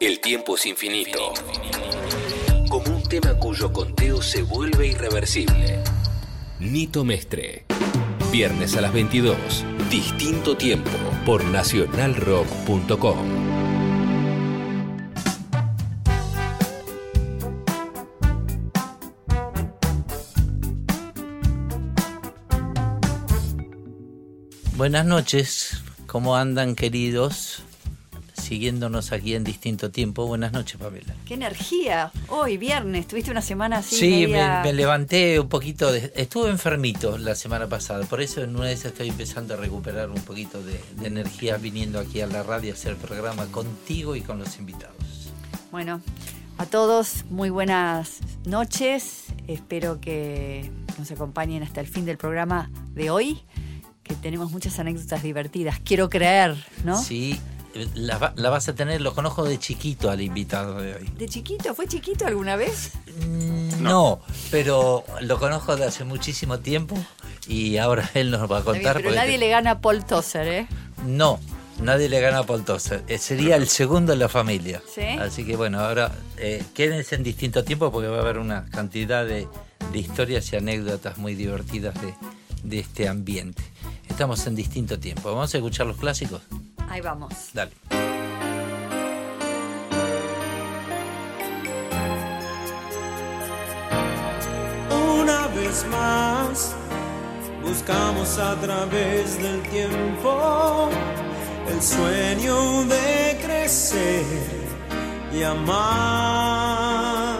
El tiempo es infinito. Como un tema cuyo conteo se vuelve irreversible. Nito Mestre. Viernes a las 22. Distinto tiempo por nacionalrock.com. Buenas noches, ¿cómo andan queridos? Siguiéndonos aquí en distinto tiempo. Buenas noches, Pamela. ¡Qué energía! Hoy, viernes, tuviste una semana así. Sí, media- me, me levanté un poquito. De, estuve enfermito la semana pasada, por eso en una de esas estoy empezando a recuperar un poquito de, de energía viniendo aquí a la radio a hacer el programa contigo y con los invitados. Bueno, a todos, muy buenas noches. Espero que nos acompañen hasta el fin del programa de hoy, que tenemos muchas anécdotas divertidas. Quiero creer, ¿no? Sí, la, va- la vas a tener, lo conozco de chiquito al invitado de hoy. ¿De chiquito? ¿Fue chiquito alguna vez? Mm, No, pero lo conozco de hace muchísimo tiempo y ahora él nos va a bien, contar. pero nadie le gana a Paul Tosser, ¿eh? No, nadie le gana a Paul Tozer. Eh, Sería el segundo en la familia. ¿Sí? Así que bueno, ahora eh, quédense en distinto tiempo porque va a haber una cantidad de, de historias y anécdotas muy divertidas de, de este ambiente. Estamos en distinto tiempo. Vamos a escuchar los clásicos. Ahí vamos. Dale. Una vez más, buscamos a través del tiempo el sueño de crecer y amar.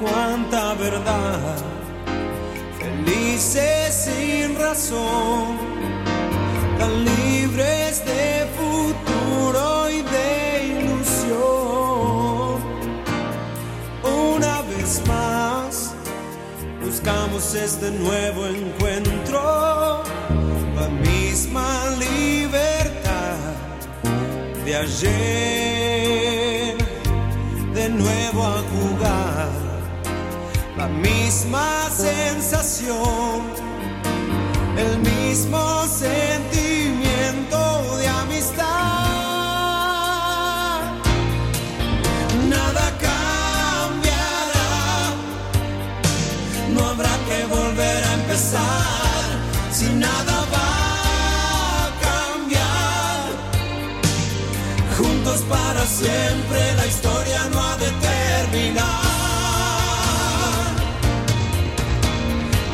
Cuánta verdad, felices sin razón, tan libres de futuro y de ilusión. Una vez más, buscamos este nuevo encuentro, la misma libertad de ayer, de nuevo a jugar, la misma sensación, el mismo sentimiento siempre la historia no ha de terminar.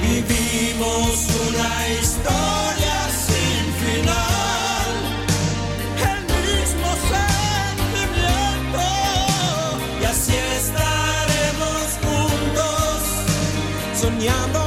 Vivimos una historia sin final el mismo sentimiento y así estaremos juntos soñando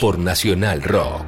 por Nacional Rock.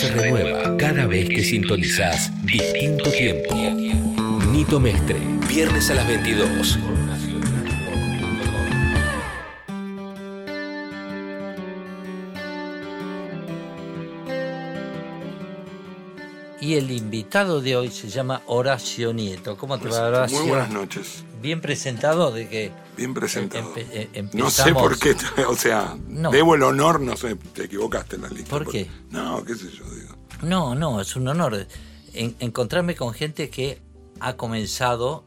se renueva cada vez que sintonizás distinto tiempo. Nito Mestre, viernes a las 22. Y el invitado de hoy se llama Horacio Nieto. ¿Cómo te va, pues, Horacio? Muy buenas noches. Bien presentado de que bien presentado. Empe no sé por qué, o sea, debo el honor, no sé, te equivocaste en la lista. Por qué? No, qué sé yo. No, no, es un honor en- encontrarme con gente que ha comenzado,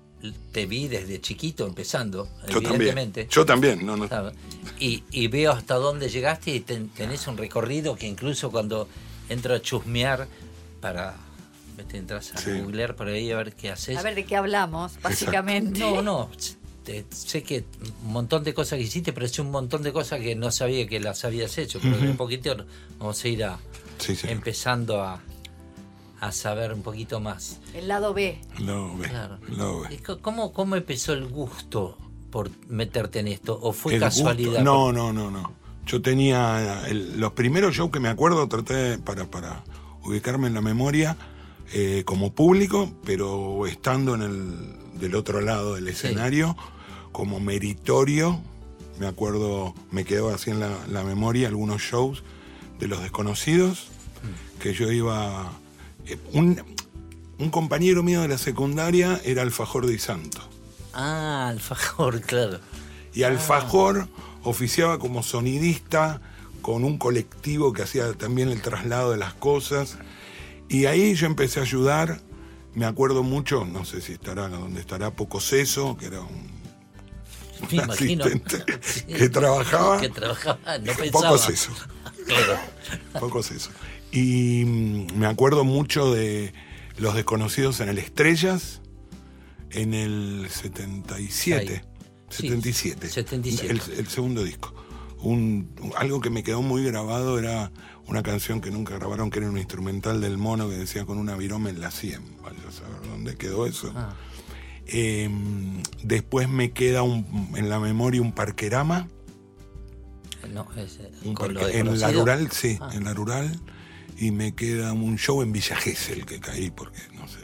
te vi desde chiquito empezando, Yo evidentemente. también. Yo también, no, no. Y, y veo hasta dónde llegaste y ten- tenés un recorrido que incluso cuando entro a chusmear para... Te entras a Sí. googlear por ahí a ver qué haces. A ver de qué hablamos, básicamente. No, no, te- sé que un montón de cosas que hiciste, pero es un montón de cosas que no sabía que las habías hecho. Pero de un poquito vamos a ir a, Sí, sí. empezando a, a saber un poquito más. El lado B. Lo ve, Claro. lo ve. ¿Y co- ¿Cómo, ¿Cómo empezó el gusto por meterte en esto? ¿O fue El gusto- casualidad? No, no, no, no. Yo tenía el- los primeros shows que me acuerdo, traté para, para ubicarme en la memoria eh, como público, pero estando en el del otro lado del escenario, como meritorio. Me acuerdo, me quedó así en la, la memoria algunos shows de los desconocidos, que yo iba. eh, un, un compañero mío de la secundaria era Alfajor de Santo. Ah, alfajor, claro. Y Alfajor oficiaba como sonidista con un colectivo que hacía también el traslado de las cosas. Y ahí yo empecé a ayudar. Me acuerdo mucho, no sé si estará donde estará Pocoseso, que era un, asistente que trabajaba. Que trabajaba, no pensaba. Pocoseso. Claro. Pocoseso. Y mm, me acuerdo mucho de Los Desconocidos en el Estrellas en el 77. Ahí. Sí, 77. 77. El, el segundo disco. Un, algo que me quedó muy grabado era una canción que nunca grabaron, que era un instrumental del mono que decía con una viroma en la 100. Vaya a saber dónde quedó eso. Ah. Eh, después me queda un- en la memoria un parquerama. No, es, Un parque- en la rural, sí, Ah. en la rural. Y me queda un show en Villa Gesell que caí porque no sé.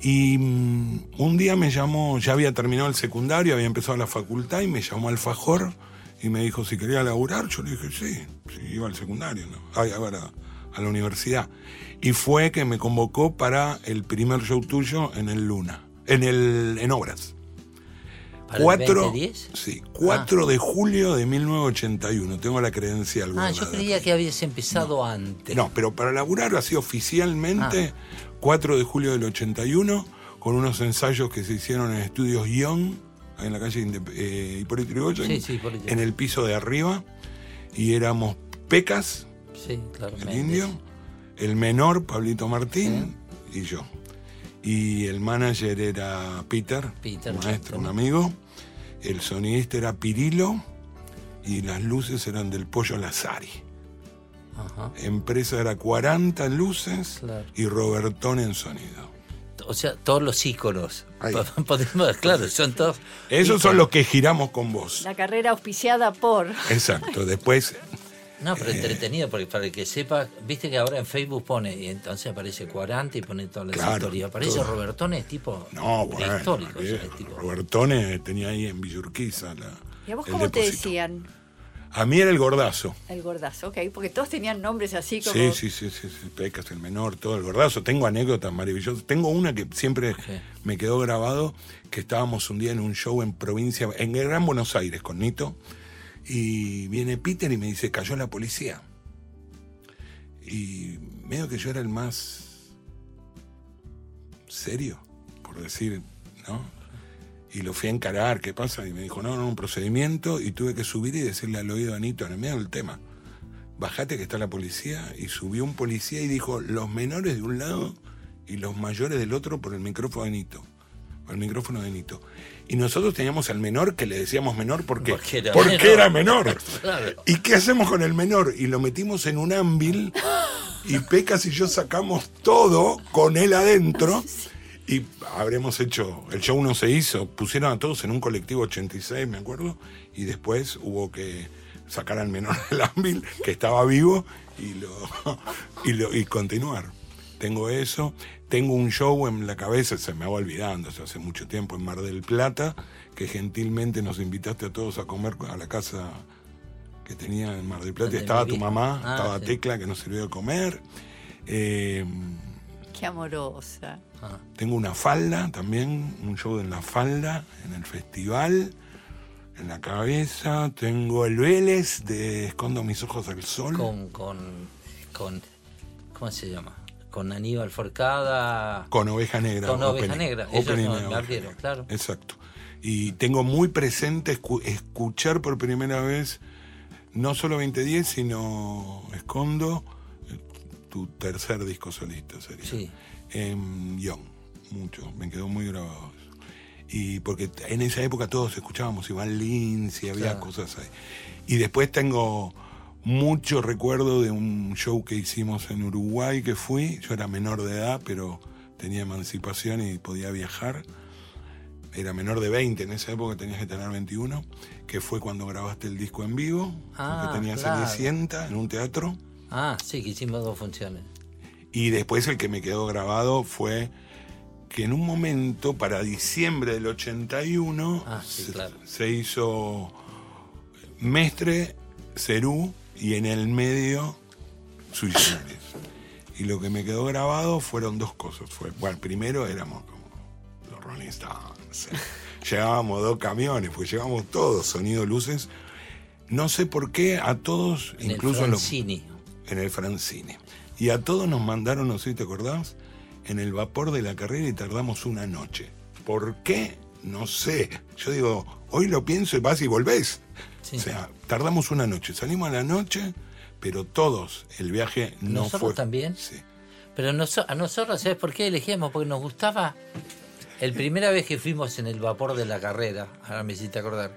Y mm, un día me llamó, ya había terminado el secundario, había empezado la facultad y me llamó Alfajor y me dijo si quería laburar. Yo le dije sí, sí, iba al secundario, ¿no? Ay, a ver, a, a la universidad. Y fue que me convocó para el primer show tuyo en el Luna, en el en Obras. ¿Para el 4, 2010? sí, 4 de julio de 1981. Tengo la credencial. Ah, yo creía que habías empezado antes. No, pero para laburar así oficialmente, Ah. 4 de julio del 81, con unos ensayos que se hicieron en estudios Young, en la calle eh, Hipólito Yrigoyen, Sí, en el piso de arriba, y éramos Pecas, Sí, claro. el indio, el menor, Pablito Martín, y yo. Y el manager era Peter, Peter, un maestro, un amigo. El sonidista era Pirilo y las luces eran del Pollo Lazari. Ajá. Empresa era 40 luces Claro. y Robertón en sonido. O sea, todos los íconos. Ahí. Podemos, claro, son todos. Esos son los que giramos con vos. La carrera auspiciada por. Exacto. Después, No, pero Eh. entretenido, porque para el que sepa, viste que ahora en Facebook pone, y entonces aparece 40 y pone todas las Claro, historias. Aparece todo. Robertón, es tipo no, bueno. prehistórico. o sea, eh, es tipo- Robertone tenía ahí en Villurquiza la, ¿Y a vos cómo te decían? A mí era el gordazo. El gordazo, ok, porque todos tenían nombres así como. Sí, sí, sí, sí, sí, Pecas, el menor, todo el gordazo. Tengo anécdotas maravillosas. Tengo una que siempre me quedó grabado, que estábamos un día en un show en provincia, en el Gran Buenos Aires, con Nito, y viene Peter y me dice, cayó la policía. Y medio que yo era el más serio, por decir, ¿no? Y lo fui a encarar, ¿qué pasa? Y me dijo, no, no, un procedimiento, y tuve que subir y decirle al oído a Nito, en el medio del tema, bajate que está la policía, y subió un policía y dijo, los menores de un lado y los mayores del otro por el micrófono de Nito. El micrófono de Nito. Y nosotros teníamos al menor que le decíamos menor porque, Porque era porque menor. era menor. Claro. ¿Y qué hacemos con el menor? Y lo metimos en un ámbil y Pecas y yo sacamos todo con él adentro y habremos hecho, el show no se hizo, pusieron a todos en un colectivo 86, me acuerdo, y después hubo que sacar al menor del ámbil, que estaba vivo, y, lo, y, lo, y continuar. Tengo eso, tengo un show en la cabeza, se me va olvidando, eso hace mucho tiempo, en Mar del Plata, que gentilmente nos invitaste a todos a comer a la casa que tenía en Mar del Plata. Estaba tu mamá, Ah, estaba sí. Tecla, que nos sirvió de comer. Eh, Qué amorosa. Ah, Tengo una falda también, un show en la falda, en el festival, en la cabeza. Tengo el Vélez de Escondo mis ojos al sol. con, con, con, ¿cómo se llama? Con Aníbal Forcada. Con Oveja Negra. Con Oveja opening. Negra, ellos no- me Oveja abrieron, Negra. claro. Exacto. Y tengo muy presente escu- escuchar por primera vez, no solo 2010, sino Escondo, tu tercer disco solista sería. Sí. En Young, mucho, me quedó muy grabado eso. Y porque en esa época todos escuchábamos Iván Lins y había Claro. cosas ahí. Y después tengo mucho recuerdo de un show que hicimos en Uruguay que fui. Yo era menor de edad, pero tenía emancipación y podía viajar. Era menor de 20, en esa época tenías que tener 21, que fue cuando grabaste el disco en vivo, Ah, que tenías claro. Cenicienta en un teatro. Ah, sí, que hicimos dos funciones. Y después el que me quedó grabado fue que en un momento, para diciembre del 81, Ah, sí, se, se hizo Mestre, Cerú y en el medio Sui Generis. Y lo que me quedó grabado fueron dos cosas. Fue, bueno, primero éramos como los Rolling Stones. Llevábamos dos camiones, pues llevábamos todos, sonido, luces. No sé por qué a todos, En incluso el los Francini. en el Francine. Y a todos nos mandaron, no sé si te acordás, en el vapor de la carrera y tardamos una noche. ¿Por qué? No sé. Yo digo, hoy lo pienso y vas y volvés. Sí. O sea, tardamos una noche. Salimos a la noche, pero todos, el viaje no ¿Nosotros fue. también? Sí. Pero noso- a nosotros, ¿sabes por qué elegíamos? Porque nos gustaba. El primera vez que fuimos en el vapor de la carrera, ahora me hiciste acordar,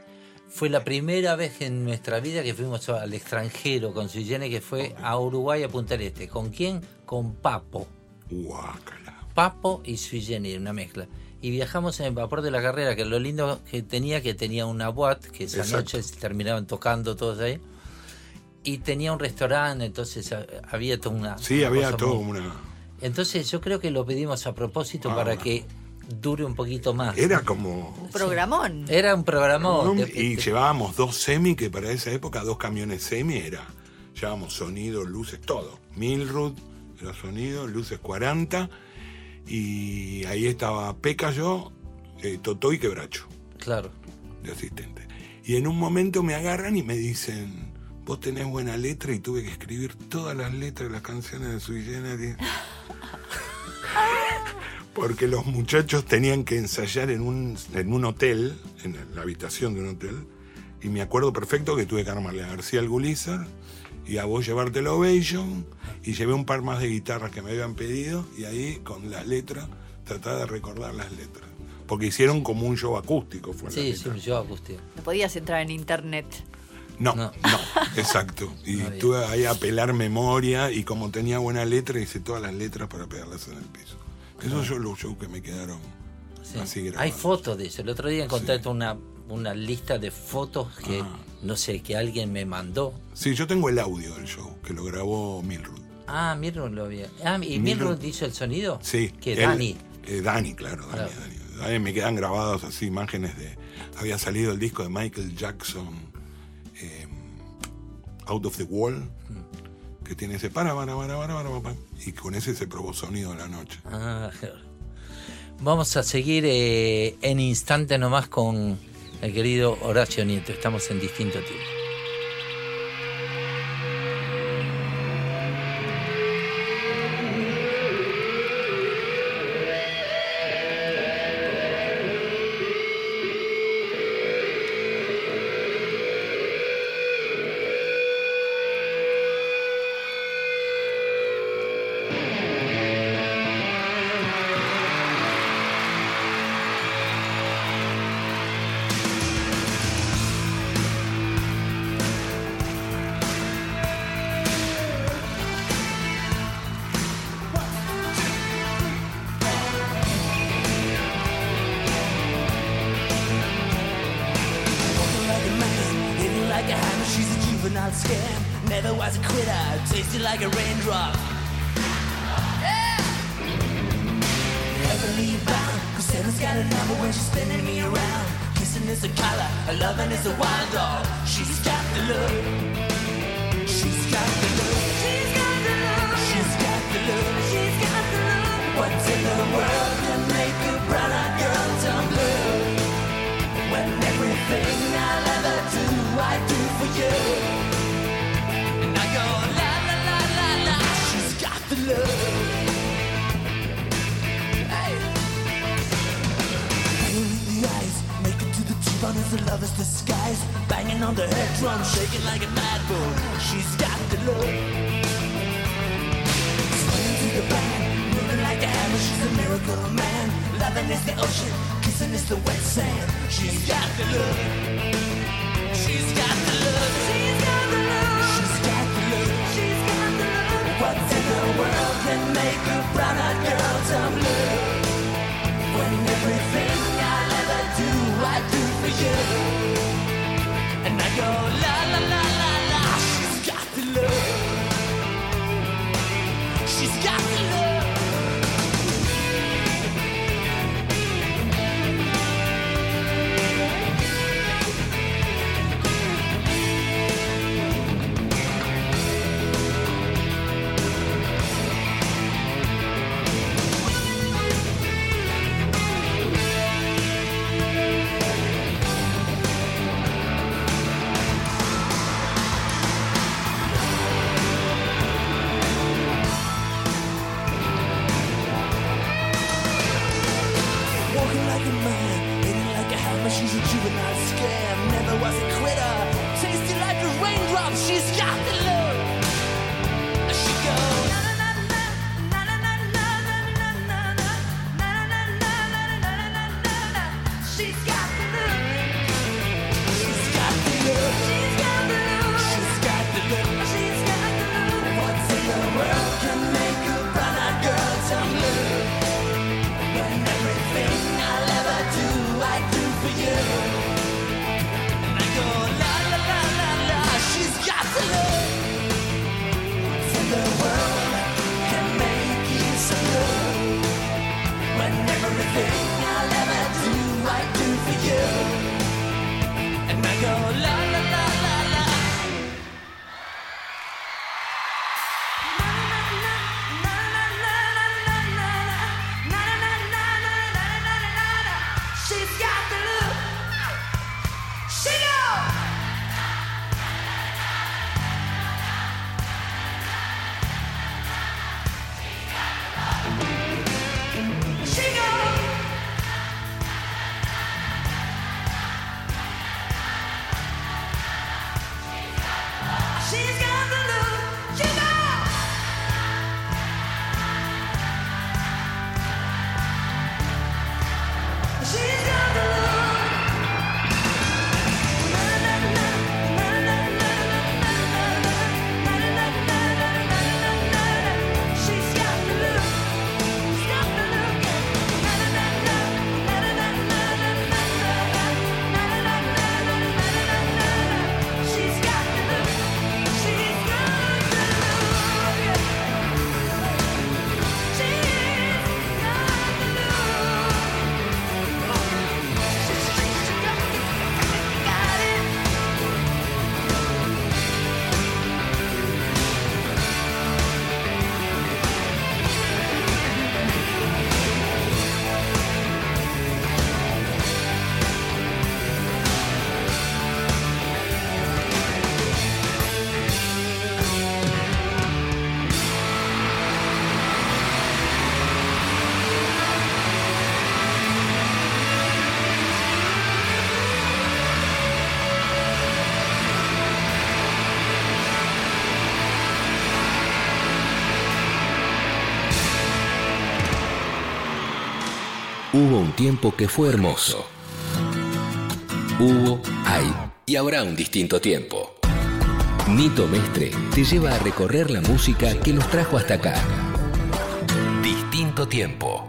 fue la primera vez en nuestra vida que fuimos al extranjero con Suyene, que fue a Uruguay, a Punta del Este. ¿Con quién? Con Papo. Guácala. Papo y Sui una mezcla. Y viajamos en el vapor de la carrera, que lo lindo que tenía, que tenía una boat, que esa Exacto. noche se terminaban tocando todos ahí. Y tenía un restaurante, entonces ah, había toda una. Sí, una había todo muy- una. Entonces yo creo que lo pedimos a propósito Ah. para que dure un poquito más. Era como. Un programón. Era un programón. de- Y de- llevábamos dos semi, que para esa época dos camiones semi era. Llevábamos sonido, luces, todo. Milrud, era sonido, luces 40. Y ahí estaba Peca, yo, eh, Totó y Quebracho, Claro. de asistente. Y en un momento me agarran y me dicen, vos tenés buena letra y tuve que escribir todas las letras de las canciones de Sui Generis. Porque los muchachos tenían que ensayar en un, en un hotel, en la habitación de un hotel, y me acuerdo perfecto que tuve que armarle a García el Gulizar y a vos llevarte el Ovation, y llevé un par más de guitarras que me habían pedido, y ahí con las letras, trataba de recordar las letras. Porque hicieron como un show acústico, fue la Sí, sí, yo acústico. No podías entrar en internet. No, No. no, exacto. Y No tuve ahí a pelar memoria y como tenía buena letra, hice todas las letras para pegarlas en el piso. Esos son los shows que me quedaron Sí. así grabados. Hay fotos de eso. El otro día encontré una, una lista de fotos que, Ah. no sé, que alguien me mandó. Sí, yo tengo el audio del show, que lo grabó Milrud. Ah, Mirror lo había. Ah, ¿y Mirror hizo el sonido? Sí. Que él- Dani. eh, Dani, claro, Dani, Claro. Dani. Me quedan grabados así imágenes de... Había salido el disco de Michael Jackson, eh, Out of the Wall, Mm. que tiene ese para, para, para, para, para, para, y con ese se probó sonido a la noche. Ah. Vamos a seguir eh, en instante nomás con el querido Horacio Nieto. Estamos en distinto tiempo. Hubo un tiempo que fue hermoso. Hubo, hay y habrá un distinto tiempo. Nito Mestre te lleva a recorrer la música que nos trajo hasta acá. Distinto tiempo.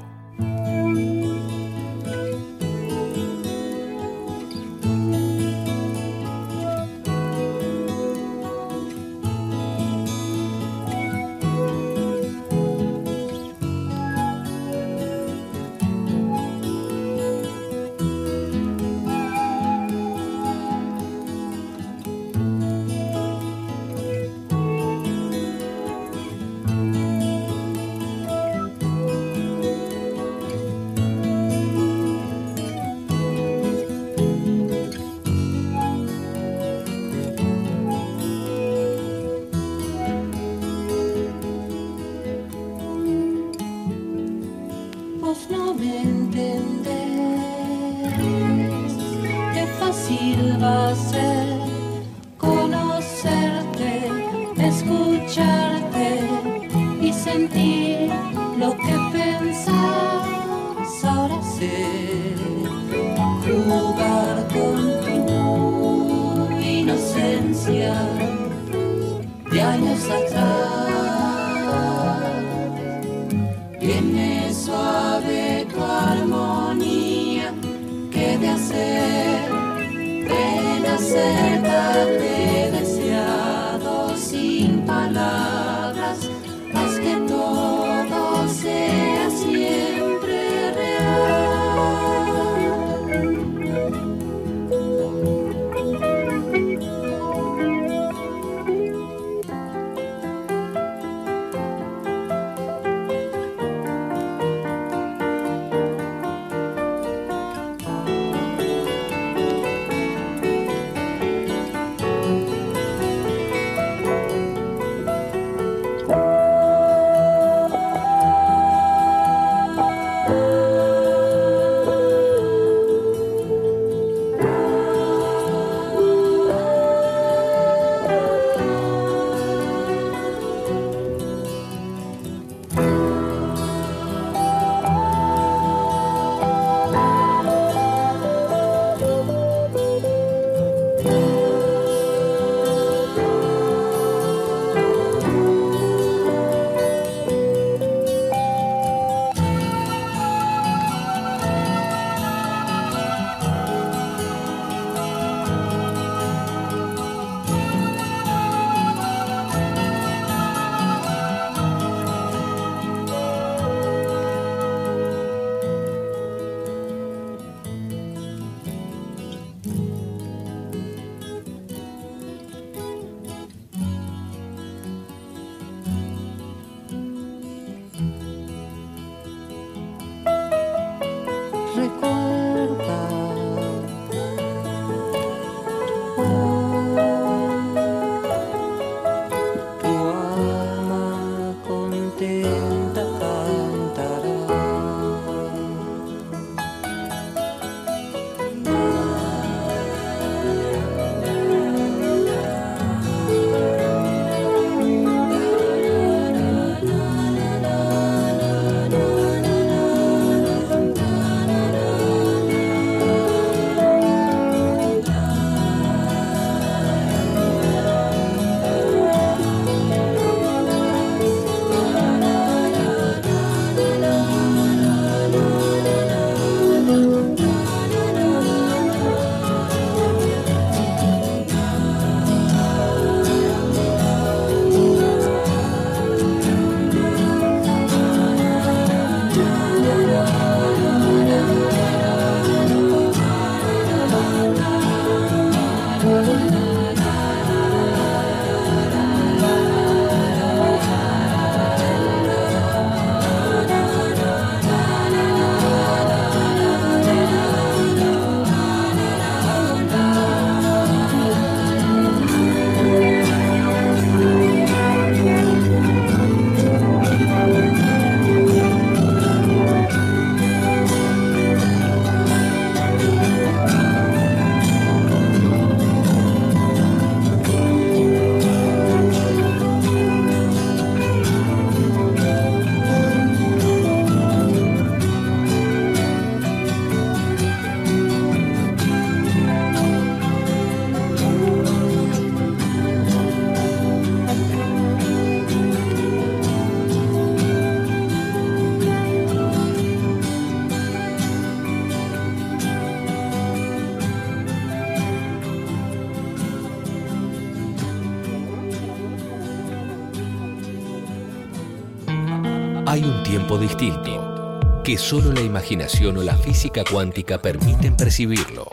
Que solo la imaginación o la física cuántica permiten percibirlo.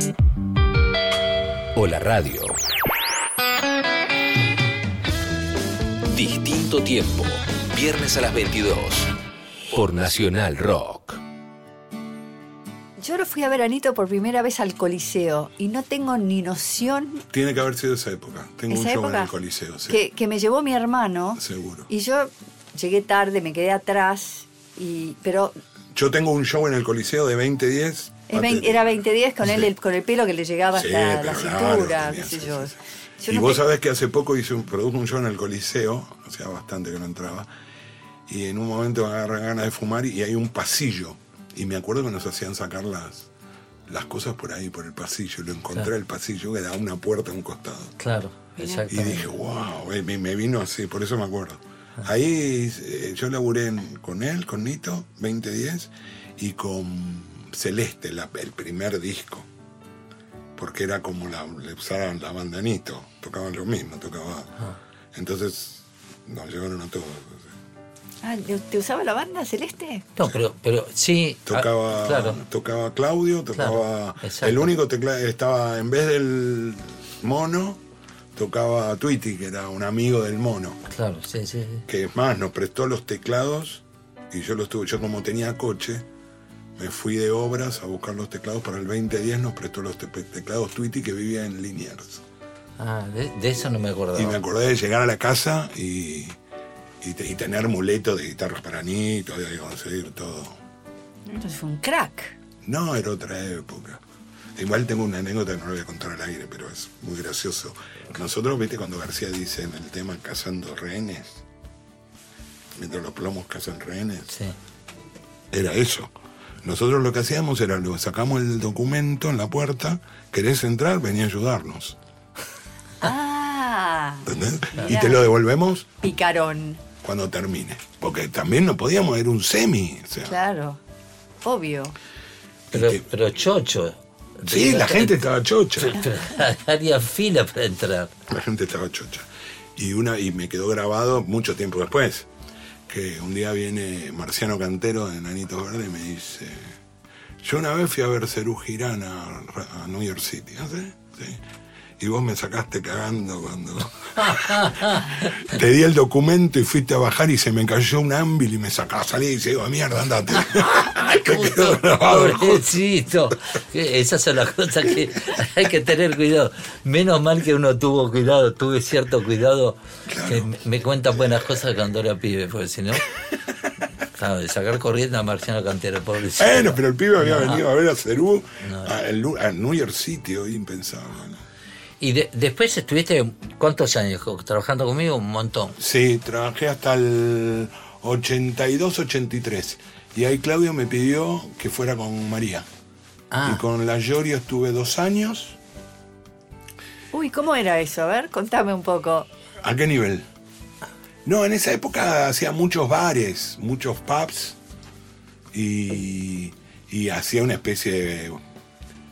O la radio. Distinto tiempo. Viernes a las 22. Por Nacional Rock. Yo lo fui a ver a Anito por primera vez al Coliseo y no tengo ni noción Tiene que haber sido esa época. Tengo esa un show en el Coliseo, sí. que, que me llevó mi hermano Seguro. y yo llegué tarde, me quedé atrás Y, pero Yo tengo un show en el Coliseo de 2010. es vein- era 2010 con él el- con el pelo que le llegaba Sí, hasta la cintura, claro, qué tenía, sé yo. sí, sí. Yo y no vos te- sabés que hace poco hice un, produjo un show en el Coliseo, hacía bastante que no entraba, y en un momento me agarra ganas de fumar y hay un pasillo. Y me acuerdo que nos hacían sacar las, las cosas por ahí, por el pasillo. Y lo encontré Claro. el pasillo que daba una puerta a un costado. Claro, Y exactamente. dije, wow, me, me vino así, por eso me acuerdo. Ahí eh, yo laburé en- con él, con Nito, 2010, y con Celeste, la- el primer disco. Porque era como la, le usaban la banda Nito, tocaban lo mismo, tocaba. Entonces, nos llevaron a todos. Ah, ¿te- ¿Te usaba la banda celeste? No, pero, pero sí. ah, Tocaba, claro. tocaba Claudio, tocaba. Claro, el único teclado estaba, en vez del mono, tocaba Tweety, que era un amigo del mono. Claro, sí, sí. sí. que es más, nos prestó los teclados y yo los tuve, yo como tenía coche, me fui de obras a buscar los teclados para el 2010, nos prestó los te- teclados Tweety que vivía en Liniers. Ah, de, de eso no me acordaba. Y me acordé de llegar a la casa y, y, te- y tener muletos de guitarras para Nito, y conseguir todo. Entonces fue un crack. No, era otra época. Igual tengo una anécdota que no la voy a contar al aire, pero es muy gracioso. Nosotros, viste, cuando García dice en el tema cazando rehenes, mientras los plomos cazan rehenes, Sí. era eso. Nosotros lo que hacíamos era, lo sacamos el documento en la puerta, querés entrar, vení a ayudarnos. Ah, ¿entendés? Y te lo devolvemos picarón. cuando termine. Porque también no podíamos, era un semi. O sea, Claro, obvio. Pero, que- pero chocho. Sí, la gente estaba chocha. Haría fila para entrar. La gente estaba chocha. Y, una, y me quedó grabado mucho tiempo después, que un día viene Marciano Cantero de Nanito Verde y me dice, yo una vez fui a ver Cerú Girán a, a New York City, ¿ah, sí? Sí. Y vos me sacaste cagando cuando te di el documento y fuiste a bajar y se me cayó un ámbil y me sacaba, salí y dice, digo, mierda, andate. quedó grabado. Pobrecito. Esas son las cosas que hay que tener cuidado. Menos mal que uno tuvo cuidado, tuve cierto cuidado. Que me- cuentan buenas cosas cuando era pibe, porque si no. Claro, de sacar corriendo a Marciano Cantero, pobrecito. Bueno, pero el pibe había No. venido a ver a Cerú, a, el Lu- a New York City, hoy impensable. ¿no? Y de- después estuviste, ¿cuántos años trabajando conmigo? Un montón. Sí, trabajé hasta el 82-83. Y ahí Claudio me pidió que fuera con María. Ah, Y con la Llorio estuve dos años. Uy, ¿cómo era eso? A ver, contame un poco. ¿A qué nivel? No, en esa época hacía muchos bares, muchos pubs. Y, y hacía una especie de...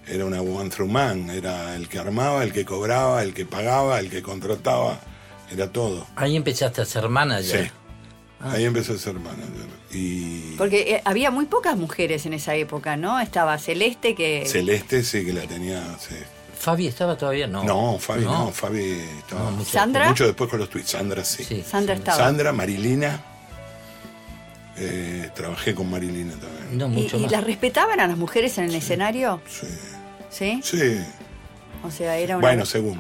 Era una one through man. Era el que armaba, el que cobraba, el que pagaba, el que contrataba. Era todo. ahí empezaste a ser manager. Sí. Ahí empecé a ser manager. Y Porque eh, había muy pocas mujeres en esa época, ¿no? Estaba Celeste que... Celeste sí que la tenía. sí. ¿Fabi estaba todavía? No. No, Fabi no, Fabi estaba No, mucho ¿Sandra? mucho después con los tweets. Sandra sí. Sí. Sandra estaba. Sandra, Marilina. eh, trabajé con Marilina también. No, ¿Y, mucho y más. las respetaban a las mujeres en el escenario? Sí. ¿Sí? Sí. O sea, era una... Bueno, según.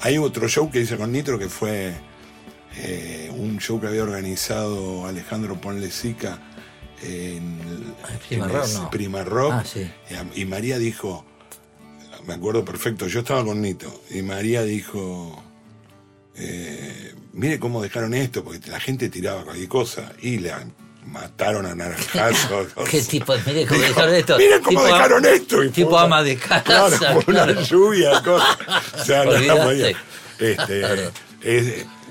Hay otro show que hice con Nitro que fue eh, un show que había organizado Alejandro Ponlesica en, Ah, Prima en Rock, ese no. Prima Rock. Ah, sí. y, y María dijo, me acuerdo perfecto, yo estaba con Nito, y María dijo, eh, mire cómo dejaron esto, porque la gente tiraba cualquier cosa, y la mataron a naranjazo. ¿Qué tipo? Mire cómo dejaron esto. Miren cómo dejaron esto. Y tipo una- ama de casa, Claro, fue una lluvia, cosas. O sea, no. Este, Claro.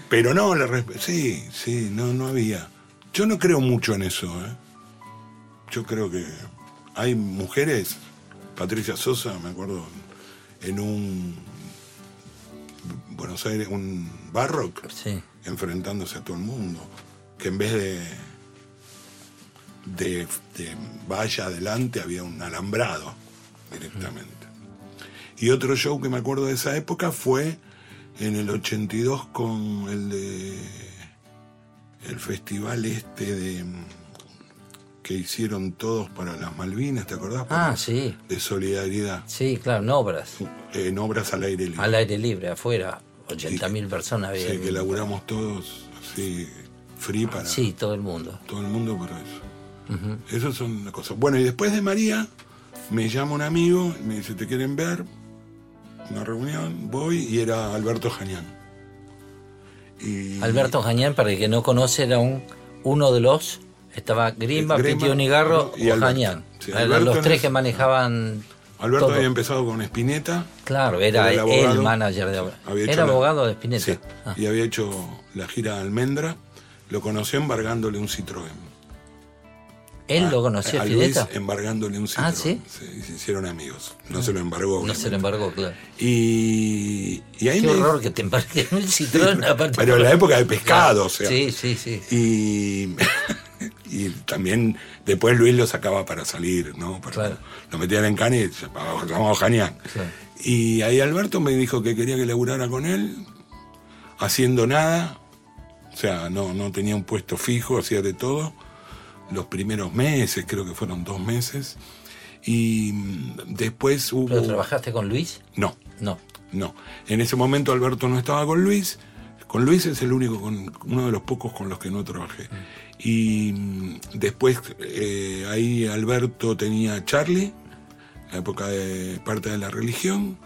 pero no, la sí, sí, no, no había. Yo no creo mucho en eso. ¿eh? Yo creo que hay mujeres, Patricia Sosa, me acuerdo, en un Buenos Aires, un barrock, Sí. enfrentándose a todo el mundo, que en vez de de, de valla adelante había un alambrado directamente. Y otro show que me acuerdo de esa época fue en el 82 con el de el festival este de que hicieron todos para las Malvinas, ¿te acordás? Ah, sí. De solidaridad, Sí, claro, en obras. en obras al aire libre. Al aire libre, afuera. 80.000 personas había. Sí, que laburamos todos así, free para Sí, todo el mundo. todo el mundo para eso. Son las cosas. Bueno, y después de María, me llama un amigo, me dice, ¿te quieren ver? Una reunión, voy, y era Alberto Jañán. Y- Alberto Jañán, para el que no conoce, era un, uno de los. Estaba Grimba, Grimba, Piti Onigarro y o Alberto. Jañán. Sí, Eran Alberto los tres que manejaban. Alberto todo. había empezado con Spinetta. Claro, era, Era el manager de Era la- abogado de Spinetta. Sí, Ah. y había hecho la gira Almendra. Lo conoció embargándole un Citroën. Él A- lo conocía, a Luis embargándole un Citroën. Ah, ¿sí? se hicieron amigos. No se lo embargó. No se lo embargó, claro. Y, y ahí Qué me horror que te embarquen un aparte pero en la época de pescado, o sea. Sí, sí, sí. Y, y también después Luis lo sacaba para salir, ¿no? Para- Claro. Lo metían en cana y llamamos Janián. Claro. Y ahí Alberto me dijo que quería que laburara con él, haciendo nada. O sea, no, no tenía un puesto fijo, hacía de todo. Los primeros meses, creo que fueron dos meses. Y mm, después hubo... ¿Pero trabajaste con Luis? No, No. no. En ese momento Alberto no estaba con Luis. Con Luis es el único, con, uno de los pocos con los que no trabajé. Y mm, después eh, ahí Alberto tenía a Charlie, la época de parte de la religión,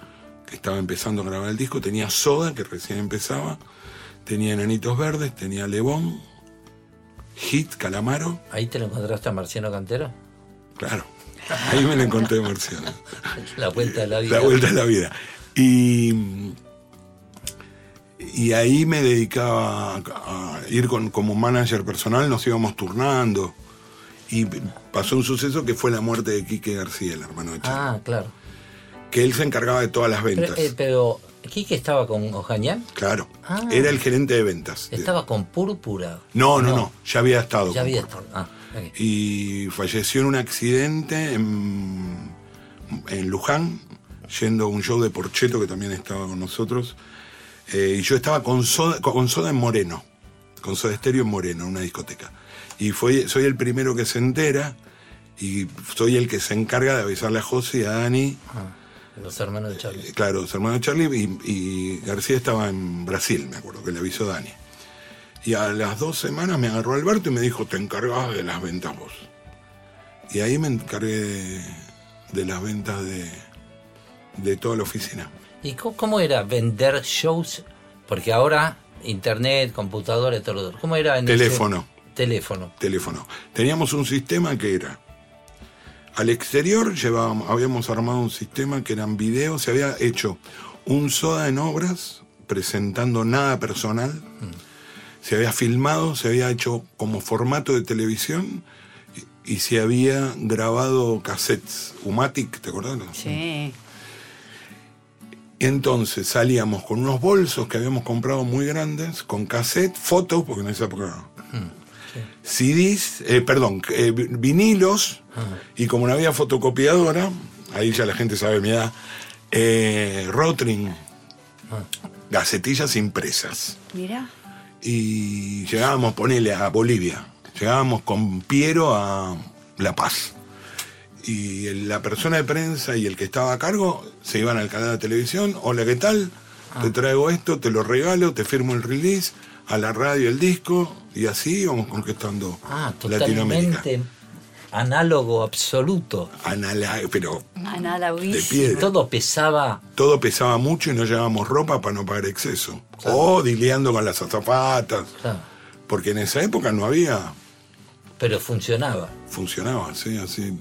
que estaba empezando a grabar el disco. Tenía Soda, que recién empezaba. Tenía Enanitos Verdes, tenía Lebón, Hit, Calamaro. ¿Ahí te lo encontraste a Marciano Cantero? Claro, ahí me lo encontré Marciano. La vuelta de la vida. La vuelta de la vida. Y, y ahí me dedicaba a, a ir con, como manager personal, nos íbamos turnando. Y pasó un suceso que fue la muerte de Quique García, el hermano de Charlie. Ah, claro. Que él se encargaba de todas las Pero, ventas. eh, pero Quique estaba con Ojañán. claro. Ah. Era el gerente de ventas. Estaba con Púrpura. No, no, no, Ya había estado. Ya con había estado. Ah, ok. y falleció en un accidente en, en Luján, yendo a un show de Porcheto que también estaba con nosotros. Eh, y yo estaba con soda, con soda en Moreno, con soda estéreo en Moreno, en una discoteca. Y fue, soy el primero que se entera y soy el que se encarga de avisarle a José y a Dani. Ah, los hermanos de Charlie. Eh, Claro, su hermano Charlie y, y García estaba en Brasil, me acuerdo, que le avisó Dani. Y a las dos semanas me agarró Alberto y me dijo, te encargás de las ventas vos. Y ahí me encargué de, de las ventas de, de toda la oficina. ¿Y cómo, era vender shows? Porque ahora internet, computadores, todo lo demás. ¿Cómo era en ese- Teléfono. Teléfono. Teléfono. Teníamos un sistema que era, al exterior llevábamos, habíamos armado un sistema que eran videos, se había hecho un soda en obras, presentando nada personal, se había filmado, se había hecho como formato de televisión y, y se había grabado cassettes, Umatic, ¿te acordás? Sí. Entonces salíamos con unos bolsos que habíamos comprado muy grandes, con cassette, fotos, porque en esa época CDs, eh, perdón, eh, vi- vinilos, y como no había fotocopiadora, ahí ya la gente sabe mi edad, eh, Rotring, gacetillas impresas. Mira. Y llegábamos, ponele, a Bolivia. Llegábamos con Piero a La Paz. Y la persona de prensa y el que estaba a cargo se iban al canal de televisión. Hola, ¿qué tal? Te traigo esto, te lo regalo, te firmo el release, a la radio el disco, y así íbamos conquistando Ah, Latinoamérica. totalmente análogo absoluto. Anala- pero de piedra. Todo pesaba. Todo pesaba mucho y no llevábamos ropa para no pagar exceso. O dileando con las azafatas. claro, Porque en esa época no había pero funcionaba. funcionaba, sí, así.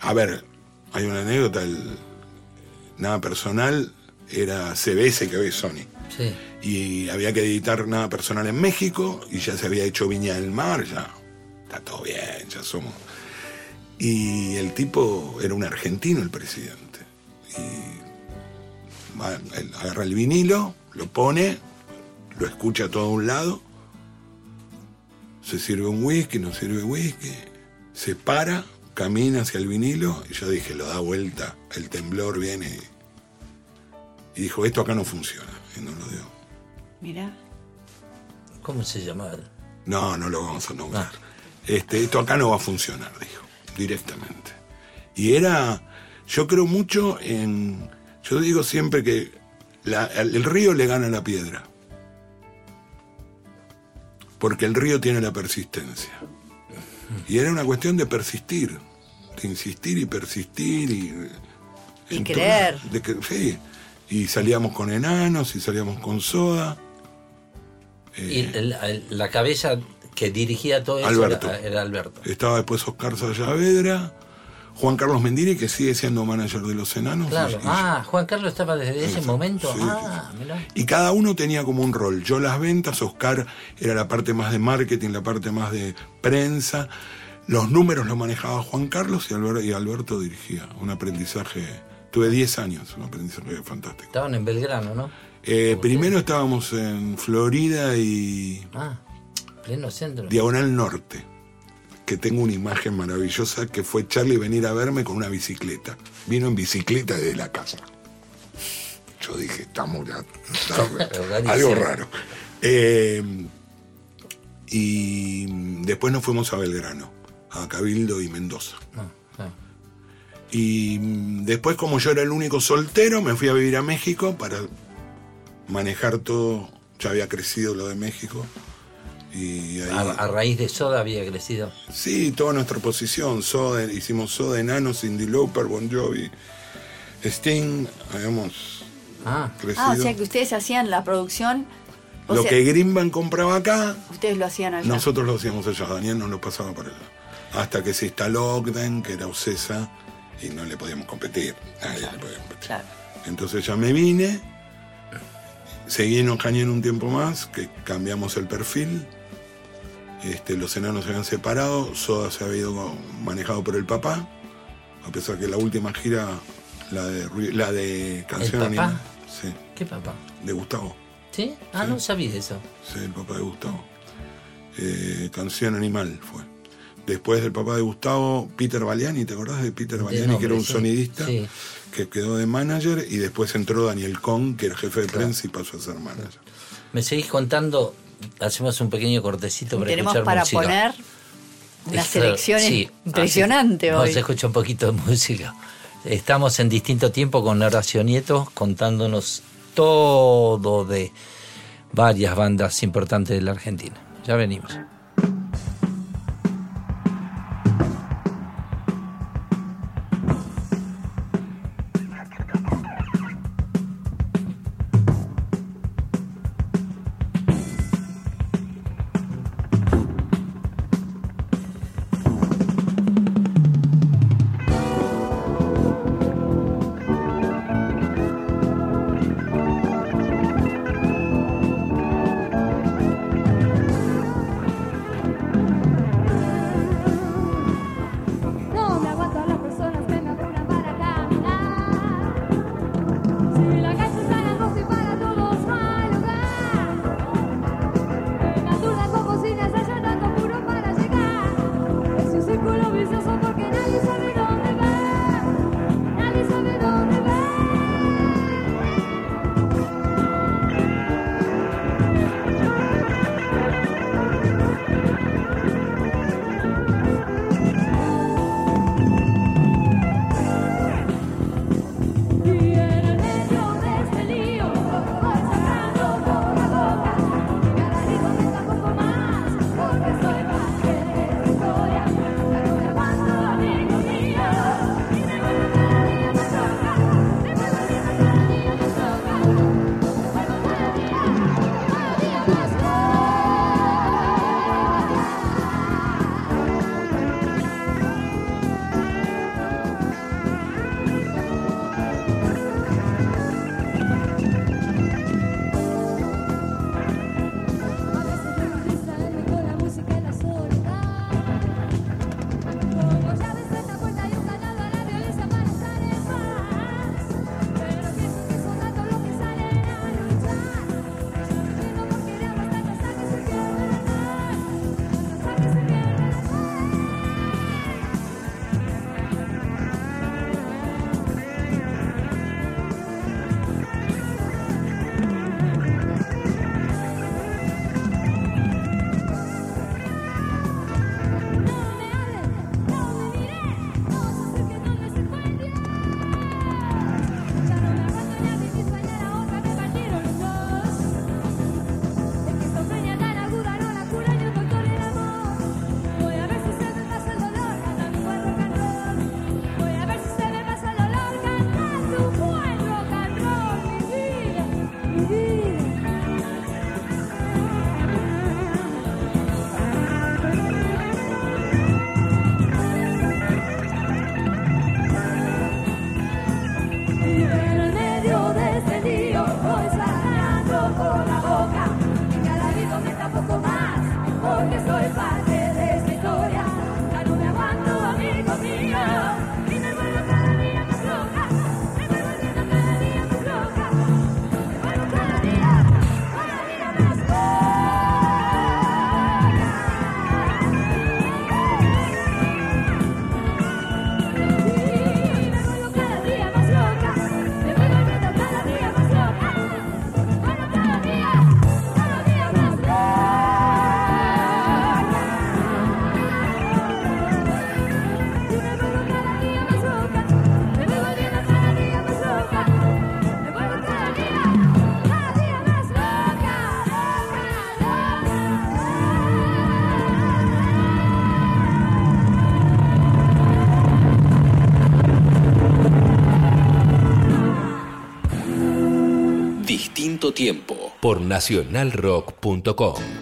A ver, hay una anécdota, el, nada personal, era CBS que hoy es Sony. Y había que editar nada personal en México y ya se había hecho Viña del Mar, ya está todo bien, ya somos. Y el tipo era un argentino, el presidente. Y agarra el vinilo, lo pone, lo escucha a todo un lado, se sirve un whisky, no sirve whisky, se para, camina hacia el vinilo y yo dije, lo da vuelta, el temblor viene y dijo, esto acá no funciona. Y no lo dio. Mira. ¿Cómo se llamaba? No, no lo vamos a nombrar. Ah. Este, esto acá no va a funcionar, dijo, directamente. Y era, yo creo mucho en, yo digo siempre que la- el río le gana a la piedra. Porque el río tiene la persistencia. Y era una cuestión de persistir, de insistir y persistir y... Y en creer. de que, sí, y salíamos con enanos y salíamos con soda. Y la, la cabeza que dirigía todo eso Alberto. Era, era Alberto. Estaba después Oscar Saavedra, Juan Carlos Mendini, que sigue siendo manager de los enanos. Claro. y- Ah, Juan Carlos estaba desde ese Sí, momento. sí, ah, mirá. Y cada uno tenía como un rol. Yo las ventas, Oscar era la parte más de marketing, la parte más de prensa. Los números los manejaba Juan Carlos y Alberto, y Alberto dirigía. Un aprendizaje. Tuve 10 años, un aprendizaje fantástico. Estaban en Belgrano, ¿no? Eh, primero estábamos en Florida y Ah, pleno centro. Diagonal Norte, que tengo una imagen maravillosa que fue Charlie venir a verme con una bicicleta. Vino en bicicleta desde la casa. Yo dije, estamos ya. Algo raro. Eh, y después nos fuimos a Belgrano, a Cabildo y Mendoza. Ah, ah. Y después, como yo era el único soltero, me fui a vivir a México para manejar todo. Ya había crecido lo de México. Y ahí, A, a raíz de Soda había crecido. Sí, toda nuestra posición. Soda, hicimos Soda, Enanos, Cindy Lauper, Bon Jovi, Sting. Habíamos Ah, crecido. Ah, o sea que ustedes hacían la producción. O lo sea, que Greenbank compraba acá, ustedes lo hacían allá. nosotros lo hacíamos allá. Daniel nos lo pasaba para allá. Hasta que se instaló Ogden, que era Ocesa, y no le podíamos competir. Nadie le podía competir. Claro. Entonces ya me vine, seguí en Ocañén un tiempo más, que cambiamos el perfil. Este, los enanos se habían separado, Soda se había ido manejado por el papá, a pesar que la última gira, la de, la de Canción ¿El papá? Animal, sí, ¿qué papá? de Gustavo, ¿Sí? Ah, no sabía eso. sí, el papá de Gustavo. Eh, Canción Animal fue. Después del papá de Gustavo, Peter Baliani, ¿te acordás de Peter De Baliani, nombre, que era un sí, sonidista? sí. que quedó de manager y después entró Daniel Con, que era jefe de prensa y pasó a ser manager. Me seguís contando, hacemos un pequeño cortecito para Tenemos escuchar para música. poner una selección sí, impresionante así- hoy. Vamos a escuchar un poquito de música. Estamos en distinto tiempo con Horacio Nieto contándonos todo de varias bandas importantes de la Argentina. Ya venimos. Por nacionalrock.com.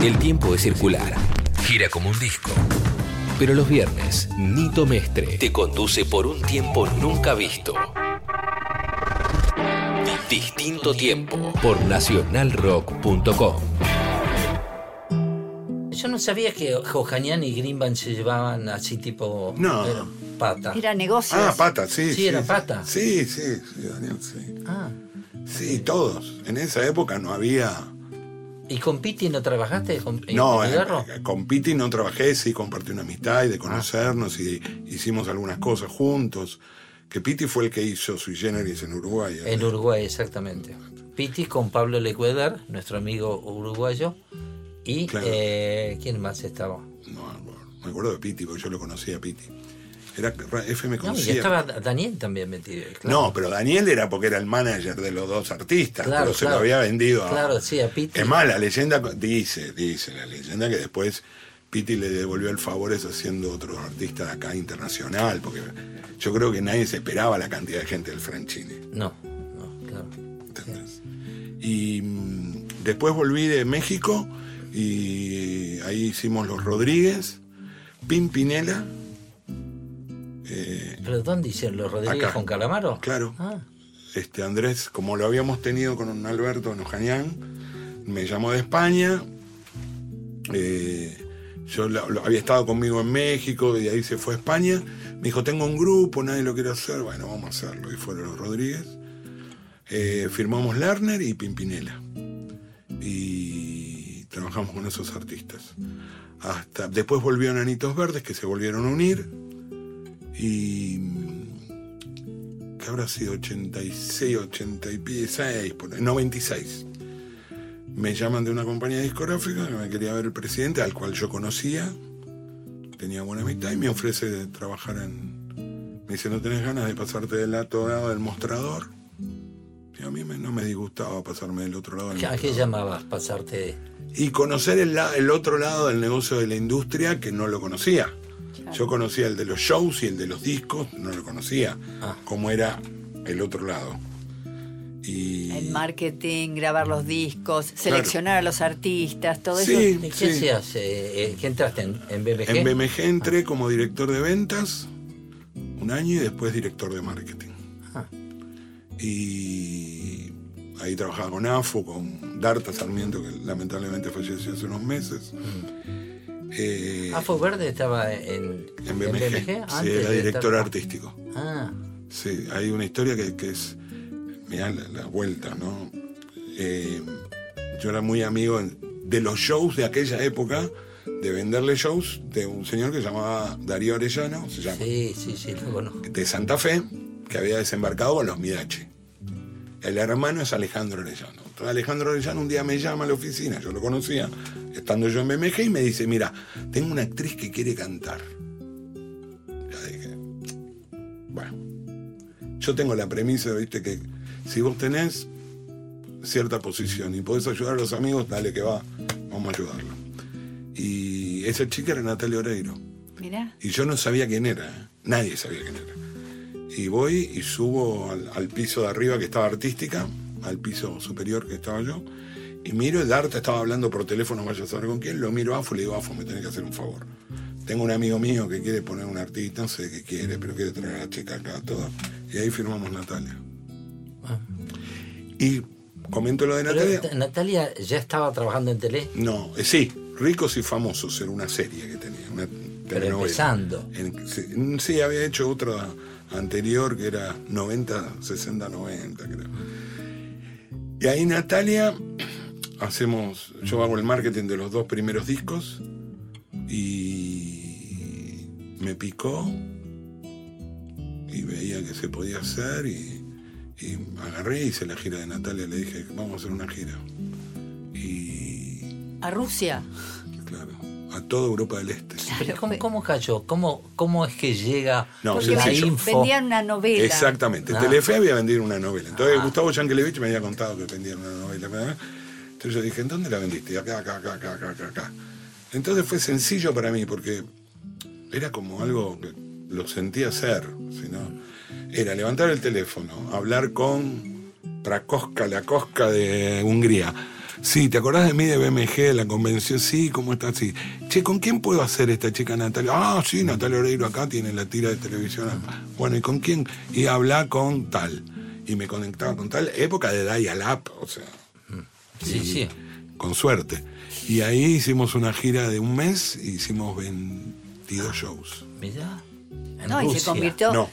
El tiempo es circular. Gira como un disco. Pero los viernes, Nito Mestre te conduce por un tiempo nunca visto. Distinto tiempo por nacionalrock.com. Yo no sabía que Jojanian y Greenband se llevaban así tipo. No. pata. Era negocio. Ah, pata, sí. Sí, era pata. Sí, sí, sí, Daniel, sí. Ah. Sí, todos. En esa época no había. ¿Y con Piti no trabajaste? ¿Con, en- No, eh, Cigarro? con Piti no trabajé, sí compartí una amistad y de conocernos y hicimos algunas cosas juntos. Que Piti fue el que hizo Sui Generis en Uruguay. ¿eh? En Uruguay, exactamente. Piti con Pablo Lecuedar, nuestro amigo uruguayo. Y Claro. eh, ¿quién más estaba? No, me acuerdo de Piti, porque yo lo conocía a Piti. Era F me No, y estaba Daniel también metido. claro. No, pero Daniel era porque era el manager de los dos artistas, Claro, pero se claro. lo había vendido a. Claro, sí, a Piti. Es más, la leyenda dice, dice la leyenda que después Piti le devolvió el favor eso siendo otro artista de acá internacional, porque yo creo que nadie se esperaba la cantidad de gente del Franchini. No, no, claro. ¿entendés? Y mm, después volví de México y ahí hicimos los Rodríguez, Pimpinela. Eh, ¿Pero dónde hicieron los Rodríguez Acá. con Calamaro? Claro. Ah, este Andrés, como lo habíamos tenido con un Alberto Nojanian, me llamó de España. eh, yo lo- lo- había estado conmigo en México y de ahí se fue a España. Me dijo, tengo un grupo, nadie lo quiere hacer. Bueno, vamos a hacerlo. Y fueron los Rodríguez. Eh, firmamos Lerner y Pimpinela. Y trabajamos con esos artistas. Hasta, después volvió Nanitos Verdes, que se volvieron a unir. Y que habrá sido 86, 86, por ahí, 96. Me llaman de una compañía discográfica que me quería ver el presidente, al cual yo conocía, tenía buena amistad y me ofrece trabajar en... Me dice, ¿no tenés ganas de pasarte del otro lado del mostrador? Y a mí me- no me disgustaba pasarme del otro lado del ¿A qué llamabas pasarte? Y conocer el, la- el otro lado del negocio de la industria que no lo conocía. Yo conocía el de los shows y el de los discos, no lo conocía, Ah. cómo era el otro lado. Y El marketing, grabar los discos, seleccionar a los artistas, todo Sí. eso. ¿Y qué Sí. Eh, eh, ¿Qué entraste en, en BMG? en BMG entré como director de ventas un año y después director de marketing. Ah. Y ahí trabajaba con AFO, con Darta Sarmiento, que lamentablemente falleció hace unos meses. Eh, ¿Afo Verde estaba en, en BMG, sí, antes era director estar- artístico. Ah, Sí, hay una historia que, que es, mirá la, la vuelta, ¿no? Eh, yo era muy amigo de los shows de aquella época, de venderle shows de un señor que se llamaba Darío Arellano, se llama, sí, sí, sí, lo conozco. de Santa Fe, que había desembarcado con los Midachi. El hermano es Alejandro Arellano. Entonces Alejandro Arellano un día me llama a la oficina, yo lo conocía, estando yo en BMG, y me dice, mira, tengo una actriz que quiere cantar. Ya dije, bueno, yo tengo la premisa, viste, que si vos tenés cierta posición y podés ayudar a los amigos, dale que va, vamos a ayudarlo. Y esa chica era Natalia Oreiro. Mirá. Y yo no sabía quién era, ¿eh? nadie sabía quién era. Y voy y subo al, al piso de arriba que estaba artística, al piso superior que estaba yo, y miro, el arte estaba hablando por teléfono, vaya a saber con quién, lo miro a Afo y le digo, Afo, me tenés que hacer un favor. Tengo un amigo mío que quiere poner un artista, no sé qué quiere, pero quiere traer a la chica acá, todo. Y ahí firmamos Natalia. Ah. Y comento lo de Natalia. Natalia ya estaba trabajando en tele, No, eh, sí, Ricos y Famosos era una serie que tenía, una pero empezando. En- sí, mm, sí, había hecho otra anterior que era 90, 60, 90, creo. Y ahí Natalia, hacemos, yo hago el marketing de los dos primeros discos y me picó y veía que se podía hacer y, y agarré y hice la gira de Natalia, le dije, vamos a hacer una gira. Y A Rusia. claro, a toda Europa del Este. Pero ¿cómo, cómo cayó? ¿Cómo, ¿Cómo es que llega No, Porque la sencillo. info? vendían una novela. Exactamente. Ah. Telefe había vendido una novela. Entonces Ah. Gustavo Yankelevich me había contado que vendían una novela. Entonces yo dije, ¿en dónde la vendiste? Acá, acá, acá, acá, acá, acá. Entonces fue sencillo para mí porque era como algo que lo sentía hacer. sino Era levantar el teléfono, hablar con Prakoska, la Cosca de Hungría. Sí, ¿te acordás de mí de BMG, de la convención? Sí, ¿cómo estás? Sí. Che, ¿con quién puedo hacer esta chica Natalia? Ah, sí, Natalia Oreiro acá tiene la tira de televisión. Bueno, ¿y con quién? Y habla con tal. y me conectaba con tal época de dial-up, o sea, Sí, sí. con suerte. Y ahí hicimos una gira de un mes y hicimos 22 shows. Mirá. En No, y se Rusia. convirtió. No,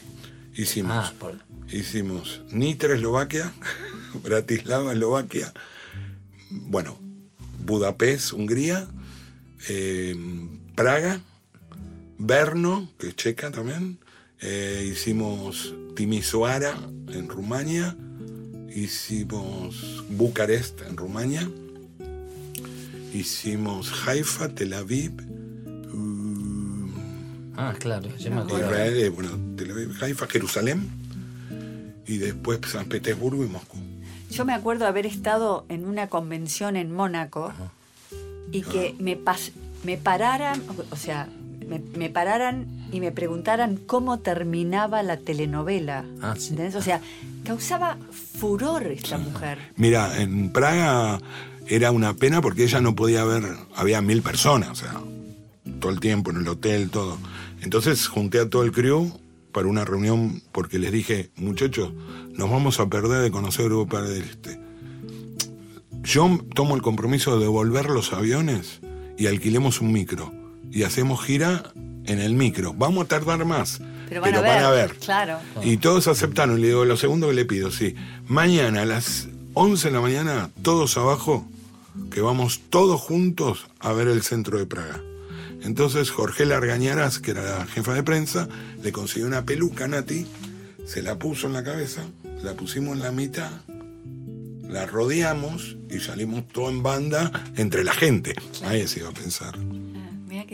hicimos, Ah, por- hicimos Nitra, Eslovaquia, Bratislava, Eslovaquia, bueno, Budapest, Hungría, eh, Praga, Brno, que es checa también, eh, hicimos Timisoara en Rumania, hicimos Bucarest en Rumania, hicimos Haifa, Tel Aviv, uh, Ah, claro, yo me acuerdo. Israel, eh, bueno, Tel Aviv, Haifa, Jerusalén y después San Petersburgo y Moscú. Yo me acuerdo haber estado en una convención en Mónaco y que me, pas- me pararan, o sea, me, me pararan y me preguntaran cómo terminaba la telenovela. Ah. O sea, causaba furor esta mujer. Mira, en Praga era una pena porque ella no podía ver, había mil personas, o sea, todo el tiempo en el hotel, todo. Entonces junté a todo el crew para una reunión porque les dije, muchachos, nos vamos a perder de conocer Europa del Este. Yo tomo el compromiso de devolver los aviones y alquilemos un micro y hacemos gira en el micro. Vamos a tardar más, Pero van, a, ver, Claro. y todos aceptaron. Le digo, lo segundo que le pido, sí. Mañana a las 11 de la mañana, todos abajo, que vamos todos juntos a ver el centro de Praga. Entonces Jorge Largañaras, que era la jefa de prensa, le consiguió una peluca a Nati, se la puso en la cabeza, la pusimos en la mitad, la rodeamos y salimos todo en banda entre la gente. Ahí se iba a pensar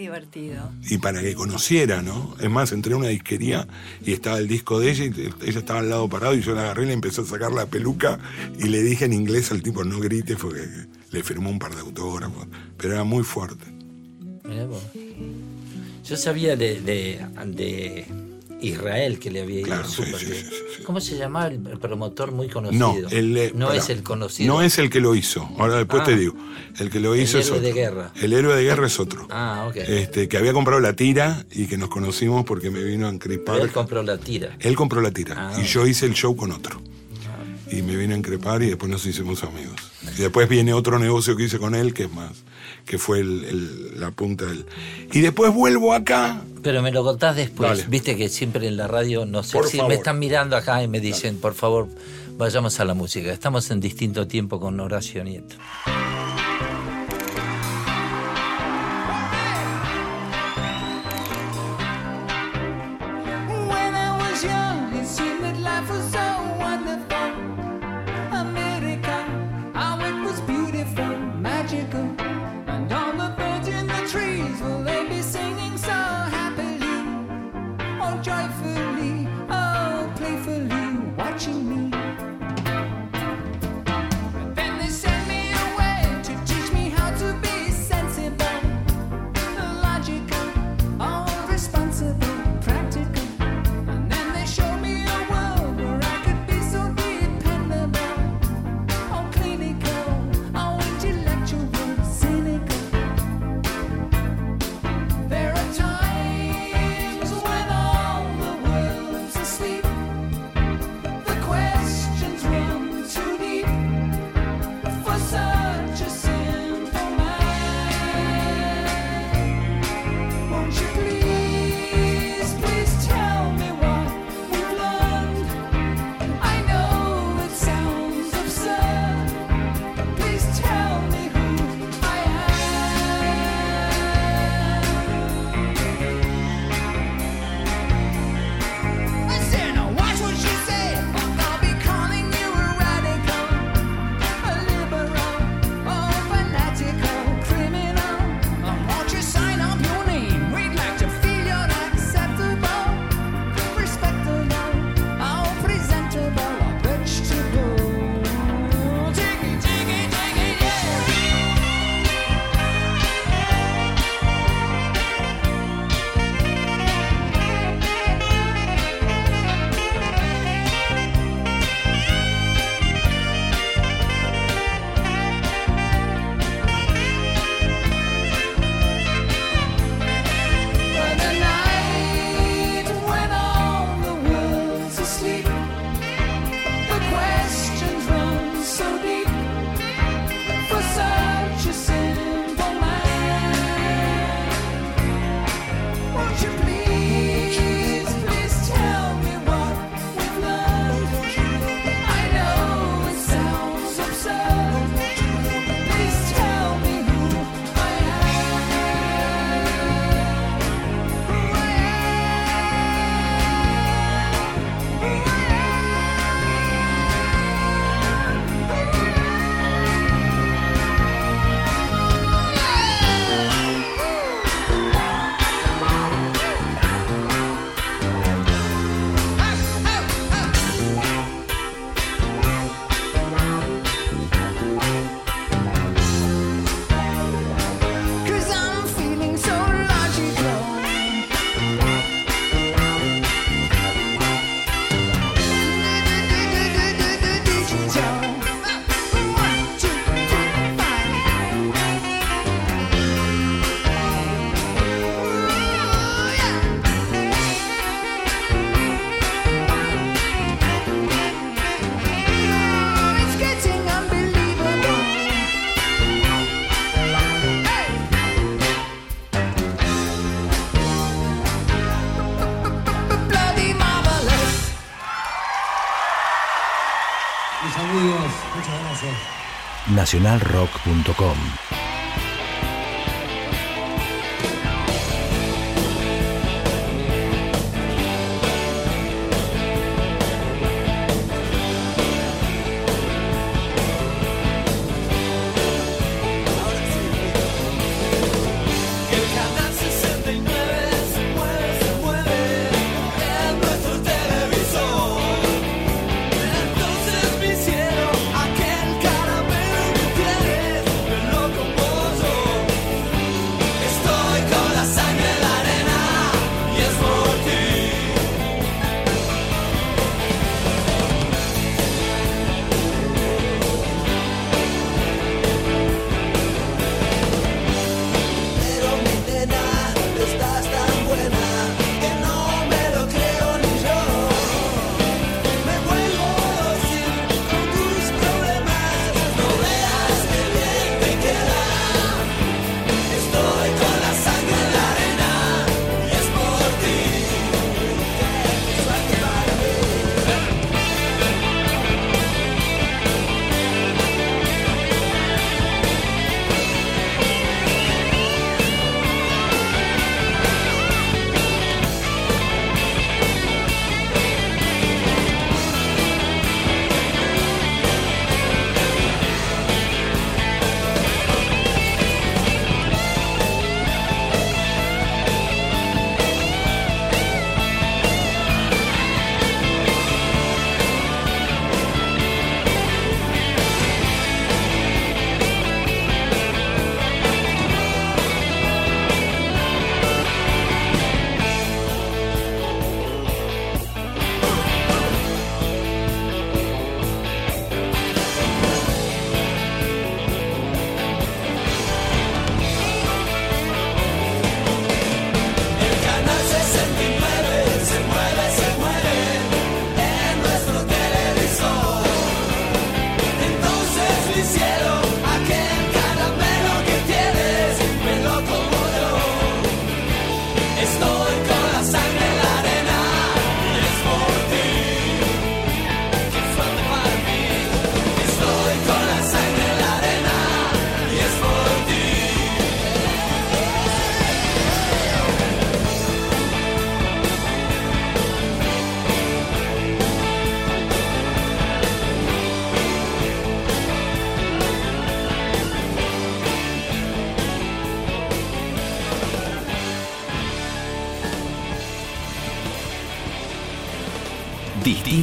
qué divertido. y para que conociera, ¿no? Es más, entré a una disquería y estaba el disco de ella y ella estaba al lado parado y yo la agarré y le empecé a sacar la peluca y le dije en inglés al tipo no grites porque le firmó un par de autógrafos, pero era muy fuerte. Mirá vos. Yo sabía de, de, de Israel que le había ido Claro, súper sí, bien. sí, sí, sí. ¿Cómo se llamaba el el promotor muy conocido? No, el, eh, no pará. es el conocido. No es el que lo hizo. Ahora después Ah. te digo. El que lo El hizo es héroe otro. de guerra. El héroe de guerra es otro. Ah, ok. Este, que había comprado la tira y que nos conocimos porque me vino a encripar. Él compró la tira. Él compró la tira Ah. y yo hice el show con otro. Y me vine a increpar y después nos hicimos amigos. Y después viene otro negocio que hice con él, que es más, que fue el- el- la punta del... Y después vuelvo acá. Pero me lo contás después. Dale. Viste que siempre en la radio, no sé Por si favor. me están mirando acá y me dicen, por favor, vayamos a la música. Estamos en distinto tiempo con Horacio Nieto. nacionalrock.com.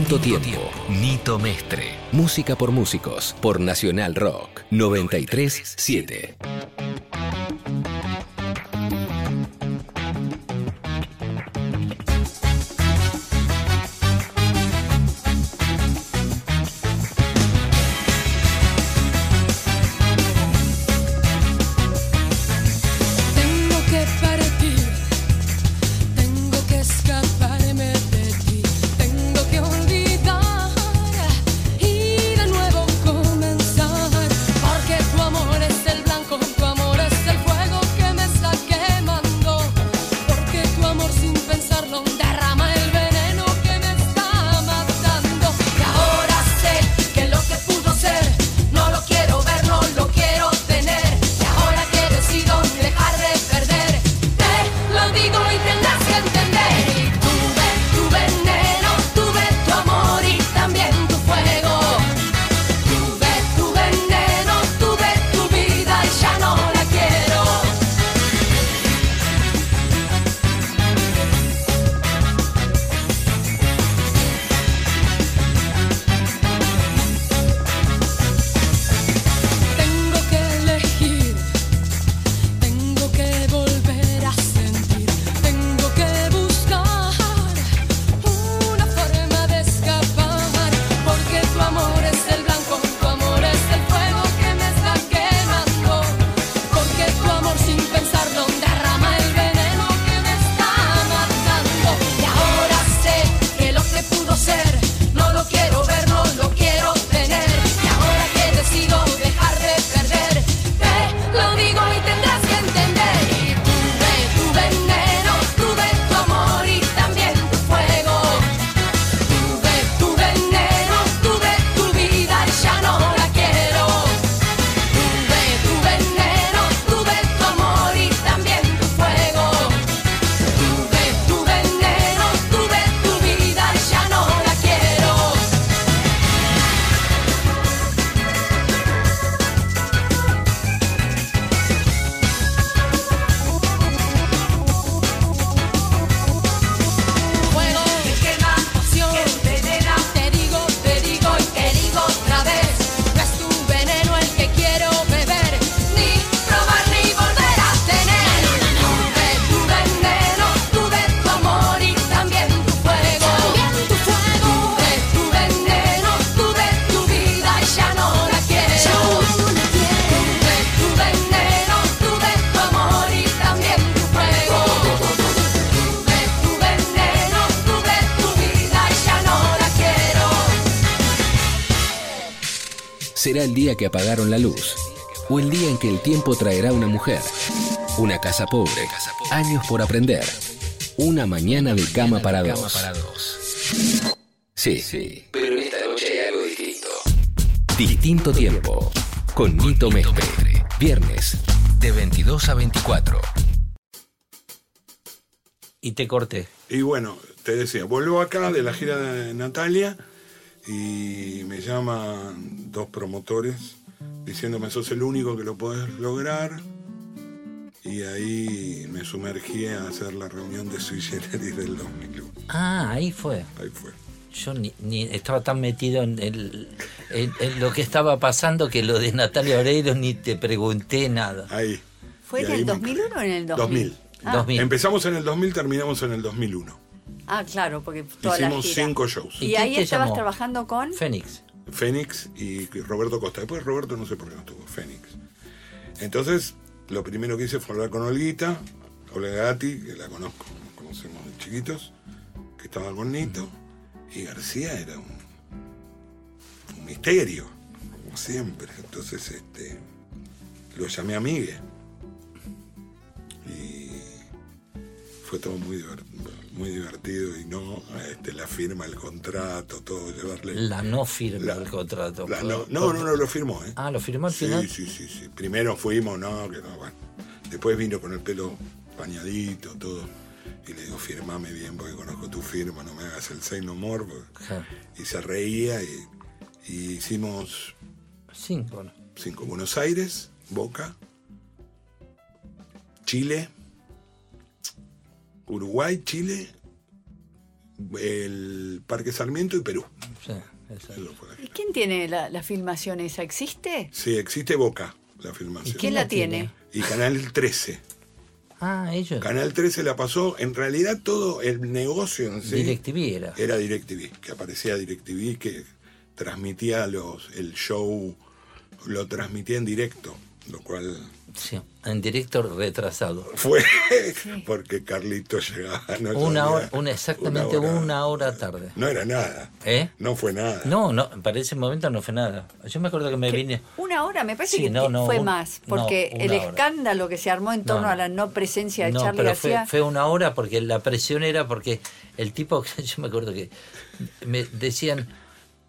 Quinto Tiempo. Nito Mestre. Música por músicos. Por Nacional Rock. 93.7. será el día que apagaron la luz o el día en que el tiempo traerá una mujer, una casa pobre, años por aprender, una mañana de cama para dos. Sí, sí, pero esta noche hay algo distinto. Distinto tiempo con Nito Mestre. Viernes de 22 a 24. Y te corté. Y bueno, te decía, vuelvo acá de la gira de Natalia y me llaman dos promotores diciéndome sos el único que lo podés lograr. Y ahí me sumergí a hacer la reunión de Sui Generis del 2001. Ah, ahí fue. Ahí fue. Yo ni, ni estaba tan metido en, el- en- en lo que estaba pasando que lo de Natalia Oreiro ni te pregunté nada. Ahí. ¿Fue en el me 2001 o en el 2000? 2000. Ah, 2000. Empezamos en el 2000, terminamos en el 2001. Ah, claro, porque toda la Hicimos gira. cinco shows. ¿Y ahí estabas llamó? trabajando con... Fénix. Fénix y Roberto Costa. Después Roberto no sé por qué no estuvo, Fénix. Entonces, lo primero que hice fue hablar con Olguita, Olga Gatti, que la conozco, nos conocemos de chiquitos, que estaba con Nito, y García era un, un misterio, como siempre. Entonces, este, lo llamé a Miguel. Y fue todo muy divertido. Muy divertido y no este, la firma, el contrato, todo, llevarle. La no firma La- del contrato. La- no, no, no, no, lo firmó, ¿eh? Ah, lo firmó al sí, final. sí, sí, sí. Primero fuimos, no, que no, bueno. Después vino con el pelo bañadito, todo. Y le digo, firmame bien porque conozco tu firma, no me hagas el say no more. Claro. Y se reía y, y hicimos Cinco, ¿no? cinco. Buenos Aires, Boca, Chile, Uruguay, Chile, el Parque Sarmiento y Perú. Sí, exacto. ¿Y quién tiene la, la filmación esa? ¿Existe? Sí, existe Boca, la filmación. ¿Quién la tiene? Y Canal 13. Ah, ellos. Canal 13 la pasó, en realidad todo el negocio en sí DirecTV era. era DirecTV, que aparecía DirecTV, que transmitía los, el show, lo transmitía en directo, lo cual Sí, en directo retrasado. fue porque Carlito llegaba no Una hora, una, exactamente una hora, tarde. No era nada, ¿Eh? no fue nada. No, no, para ese momento no fue nada. Yo me acuerdo que me vine. Una hora, me parece Sí, que no, no, fue un- más, porque el hora. escándalo que se armó en torno No, a la no presencia de No, Charlie pero fue, García. fue una hora porque la presión era porque el tipo, yo me acuerdo que me decían,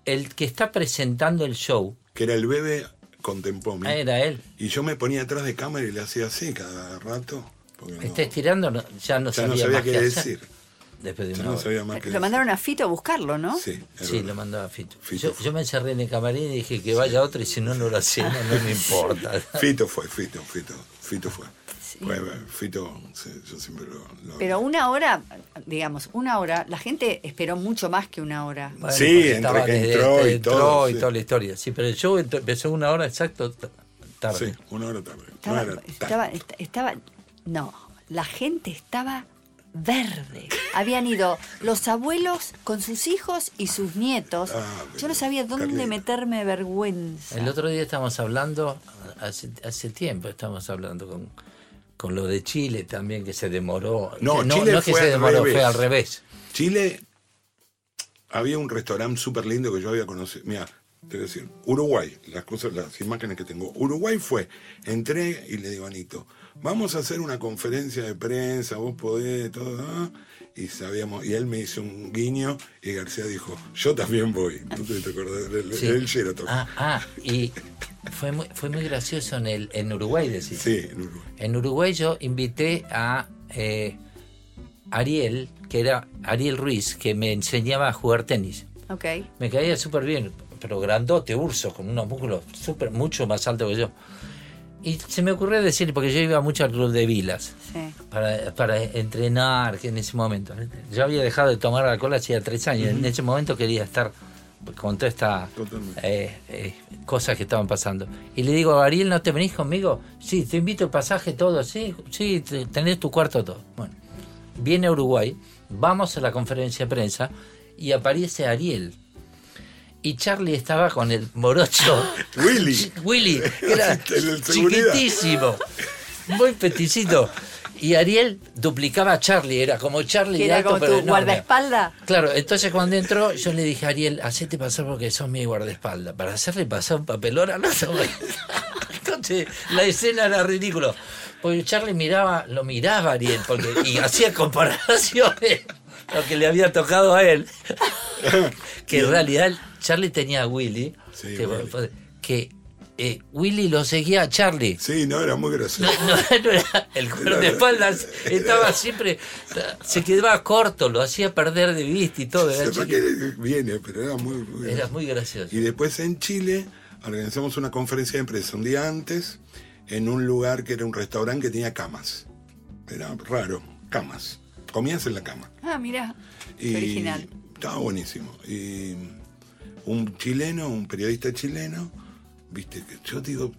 el que está presentando el show, Que era el bebé con Tempomi. ah, era él. Y yo me ponía atrás de cámara y le hacía así cada rato. porque no- Está estirando, no- ya no ya sabía, no sabía más qué decir. Después de Ya una no hora. sabía más qué Lo decir. mandaron a Fito a buscarlo, ¿no? Sí, Sí, verdad. lo mandaba Fito. Fito yo, yo me encerré en el camarín y dije que vaya otro y si no, no lo hacemos, no me importa. Fito fue, Fito, Fito, Fito fue. Fue, Fito, sí, yo siempre lo... lo- Pero una hora, digamos, una hora, la gente esperó mucho más que una hora. Bueno, Sí, entre estaba que desde- entró y entró todo, y sí. toda la historia. Sí, pero el show empezó una hora exacto tarde. Sí, una hora tarde. Estaba, no estaba, estaba- no, la gente estaba verde. Habían ido los abuelos con sus hijos y sus nietos. Ah, Yo no sabía dónde Carlita. meterme vergüenza. El otro día estábamos hablando, hace, hace tiempo estamos hablando con, con lo de Chile también, que se demoró. No, Que Chile es que fue se demoró, revés. fue al revés. Chile, había un restaurante súper lindo que yo había conocido. Mira, te voy a decir, Uruguay, las cosas, las imágenes que tengo. Uruguay fue, entré y le digo a Anito, vamos a hacer una conferencia de prensa, vos podés, todo, ah", y sabíamos, y él me hizo un guiño y García dijo, yo también voy. No si te acordás, del Sí. del Sheraton. Ah, ah, y fue muy, fue muy gracioso en, el, en Uruguay, decís. Sí, en Uruguay. En Uruguay yo invité a eh, Ariel, que era Ariel Ruiz, que me enseñaba a jugar tenis. Ok. Me caía súper bien, pero grandote, urso, con unos músculos súper, mucho más alto que yo. Y se me ocurrió decir, porque yo iba mucho al club de Vilas Sí. para, para entrenar que en ese momento. Yo había dejado de tomar alcohol hacía tres años. En ese momento quería estar con toda esta Totalmente. eh, eh, cosas que estaban pasando. Y le digo, Ariel, ¿no te venís conmigo? Sí, te invito el pasaje, todo. Sí, sí, te- tenés tu cuarto, todo. Bueno, viene a Uruguay, vamos a la conferencia de prensa y aparece Ariel. Y Charlie estaba con el morocho. Willy. Willy, era chiquitísimo, muy peticito. Y Ariel duplicaba a Charlie, era como Charlie era alto, como pero tu enorme. guardaespaldas. Claro, entonces cuando entró, yo le dije a Ariel, hacete pasar porque sos mi guardaespaldas. Para hacerle pasar un papelón al otro. Entonces, la escena era ridículo. Porque Charlie miraba, lo miraba a Ariel, porque, y hacía comparaciones lo que le había tocado a él. que en realidad Charlie tenía a Willy, Sí, que, Willy. que, eh, Willy lo seguía a Charlie. Sí, no, era muy gracioso. No, no, no era, el guardaespaldas estaba siempre, se quedaba corto, lo hacía perder de vista y todo. Viene, pero era muy, muy Era muy gracioso. Y después en Chile organizamos una conferencia de prensa un día antes en un lugar que era un restaurante que tenía camas. Era raro, camas. Comías en la cama. Ah, mira. Y Original. Estaba buenísimo. Y un chileno, un periodista chileno, viste, que yo digo,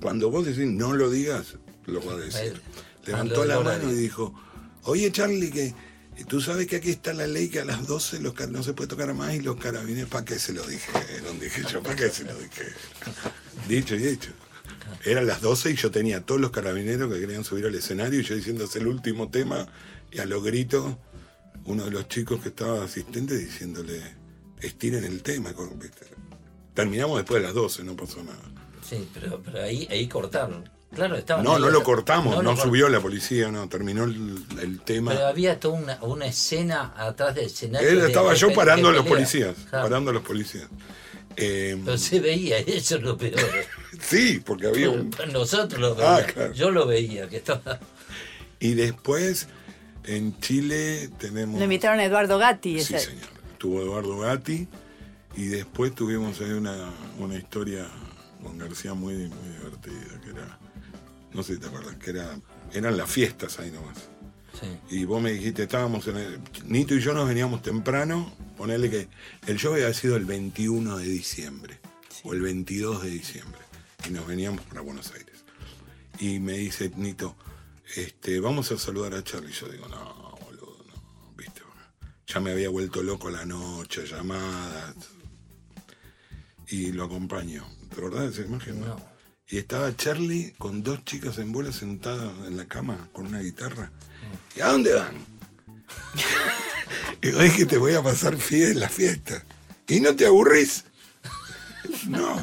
cuando vos decís no lo digas, lo va a decir. Levantó la mano y dijo. oye Charlie, que tú sabes que aquí está la ley que a las 12 los car- no se puede tocar más y los carabines, ¿para qué se lo dijeron? Dije yo, ¿para qué se lo dije? Dicho y hecho. Eran las 12 y yo tenía a todos los carabineros que querían subir al escenario y yo diciendo es el último tema y a los gritos uno de los chicos que estaba asistente diciéndole estiren el tema. con- ¿viste? Terminamos después de las 12, no pasó nada. Sí, pero, pero ahí, ahí cortaron. Claro, No, no lo cortamos, no, lo cort- subió la policía, no, terminó el, el tema. Pero había toda una, una escena atrás del escenario. Él estaba de yo parando a de los pelea. policías, Claro. parando a los policías. Eh, Pero se veía, eso es lo peor. sí, porque había un... Nosotros lo Ah, veíamos. claro. Yo lo veía, que estaba. Y después en Chile tenemos... Lo invitaron a Eduardo Gatti. Sí, esa- señor. Tuvo Eduardo Gatti y después tuvimos ahí una, una historia con García muy, muy divertida, que era, no sé si te acuerdas, que era, eran las fiestas ahí nomás. Sí. Y vos me dijiste, estábamos en el, Nito y yo nos veníamos temprano, ponerle que el show había sido el 21 de diciembre, o el 22 de diciembre, y nos veníamos para Buenos Aires. Y me dice Nito, este, vamos a saludar a Charlie. Yo digo, no, boludo, no, viste, ya me había vuelto loco la noche, llamadas, y lo acompaño. ¿De verdad esa imagen? No. Y estaba Charlie con dos chicas en bola sentadas en la cama con una guitarra. ¿Y a dónde van? y es que te voy a pasar fiel en la fiesta. ¿Y no te aburrís? no,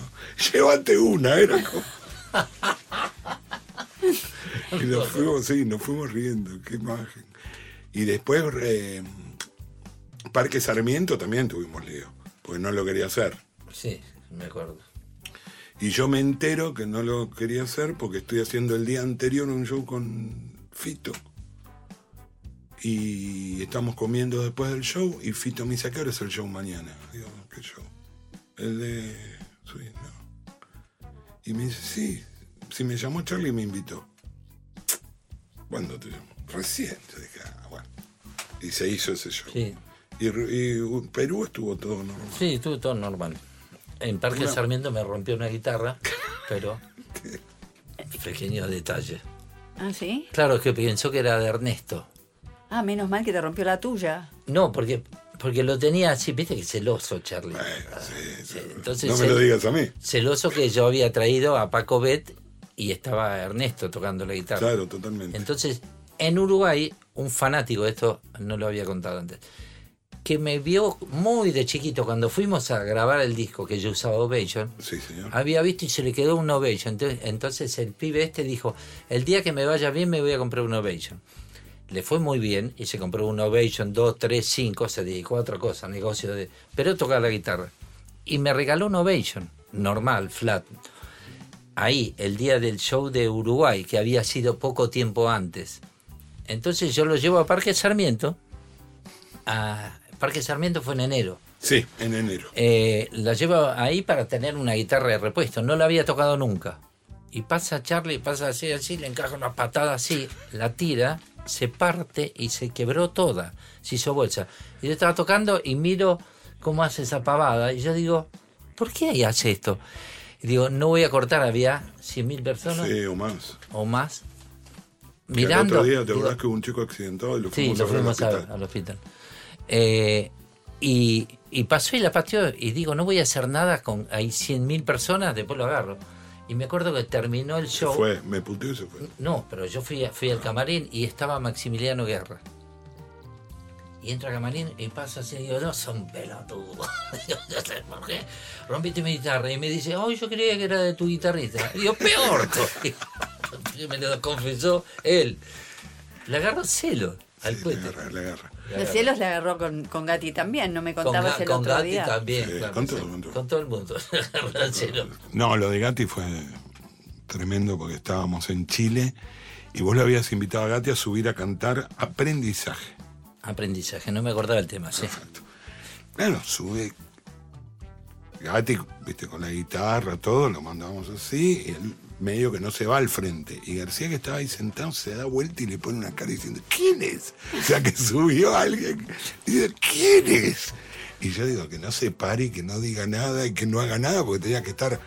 llévate una, era como... y nos fuimos, sí, nos fuimos riendo, qué imagen. Y después, eh, Parque Sarmiento también tuvimos lío, porque no lo quería hacer. Sí, me acuerdo. Y yo me entero que no lo quería hacer porque estoy haciendo el día anterior un show con Fito. Y estamos comiendo después del show y Fito me dice, ¿a qué hora es el show mañana? Digo, ¿qué show? El de... No. Y me dice, sí, si me llamó Charlie me invitó. ¿Cuándo te llamó? Recién. Yo dije, ah, bueno. Y se hizo ese show. Sí, Y, y Perú estuvo todo normal. sí, estuvo todo normal. En Parque Una- Sarmiento me rompió una guitarra, pero. Pequeño detalle. Ah, sí. Claro, que pensó que era de Ernesto. Ah, menos mal que te rompió la tuya. No, porque, porque lo tenía así, viste que celoso, Charlie. Bueno, sí, Sí, entonces no me lo digas a mí. celoso que yo había traído a Paco Bet y estaba Ernesto tocando la guitarra. Claro, totalmente. Entonces, en Uruguay, un fanático, esto no lo había contado antes, que me vio muy de chiquito cuando fuimos a grabar el disco que yo usaba Ovation, Sí, señor. había visto y se le quedó un Ovation. Entonces, entonces el pibe este dijo, el día que me vaya bien me voy a comprar un Ovation. Le fue muy bien y se compró un Ovation 2, 3, 5, se dedicó a otra cosa, negocio de... Pero tocaba la guitarra. Y me regaló un Ovation, normal, flat. Ahí, el día del show de Uruguay, que había sido poco tiempo antes. Entonces yo lo llevo a Parque Sarmiento. A Parque Sarmiento fue en enero. Sí, en enero. Eh, la llevo ahí para tener una guitarra de repuesto. No la había tocado nunca. Y pasa Charlie, pasa así, así, le encaja una patada así, la tira, se parte y se quebró toda. Se hizo bolsa. Y yo estaba tocando y miro cómo hace esa pavada. Y yo digo, ¿por qué ahí hace esto? Y digo, no voy a cortar, había 100.000 personas Sí, o más. o más. Al Mirando. otro día, ¿te digo, acordás que hubo un chico accidentado y lo Sí, fuimos lo a ver al fuimos a- hospital? al hospital. Eh, y, y pasó y la pateó y digo, no voy a hacer nada con hay 100.000 personas, después lo agarro. Y me acuerdo que terminó el Se show. fue, me puteó y se fue. No, pero yo fui, fui al camarín y estaba Maximiliano Guerra. Y entra a camarín y pasa así y digo, no son pelotudos. Yo no sé por qué. Rompiste mi guitarra y me dice, oh, yo creía que era de tu guitarrista. Y digo, peor me lo confesó él. Le agarró celo al Sí, puente. le agarra, le agarra. Los cielos le agarró con, con Gatti también, no me Con, contabas Ga- el con otro Gatti día. también. Sí, claro, con sí. todo, con todo. Con todo el mundo. El. No, lo de Gatti fue tremendo porque estábamos en Chile y vos le habías invitado a Gatti a subir a cantar Aprendizaje. Aprendizaje, no me acordaba el tema, sí. Claro, sube Gatti, viste, con la guitarra, todo, lo mandamos así, y él medio que no se va al frente. Y García que estaba ahí sentado se da vuelta y le pone una cara diciendo, ¿quién es? O sea, que subió alguien y dice, ¿quién es? Y yo digo, que no se pare que no diga nada y que no haga nada porque tenía que estar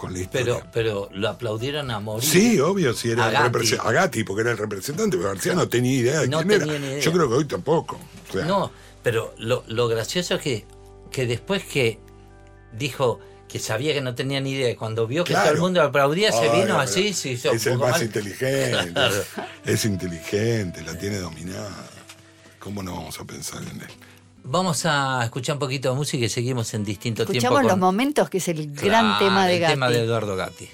con la historia. Pero, pero lo aplaudieron a morir. Sí, obvio, si era A Gatti. representante. A Gatti, porque era el representante, pero García no tenía idea de No quién tenía era. ni idea. Yo creo que hoy tampoco. O sea, No, pero lo, lo gracioso es que, que después que dijo que sabía que no tenía ni idea, cuando vio que todo el mundo aplaudía, se Ay, vino así, se hizo Es un el más mal. inteligente. Claro. Es inteligente, la tiene dominada. ¿Cómo no vamos a pensar en él? Vamos a escuchar un poquito de música y seguimos en distinto Escuchamos tiempo. los momentos, que es el gran Claro, tema de el Gatti. tema de Eduardo Gatti.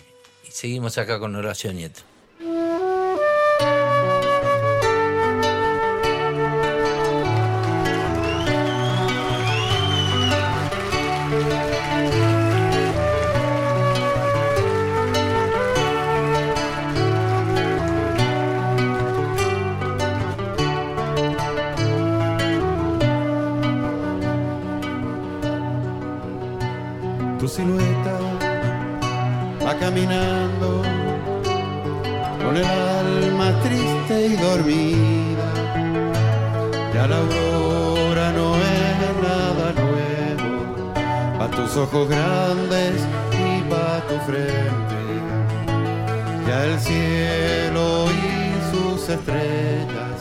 Y seguimos acá con Horacio Nieto. Caminando con el alma triste y dormida. Ya la aurora no es nada nuevo, pa' tus ojos grandes y pa' tu frente. Ya el cielo y sus estrellas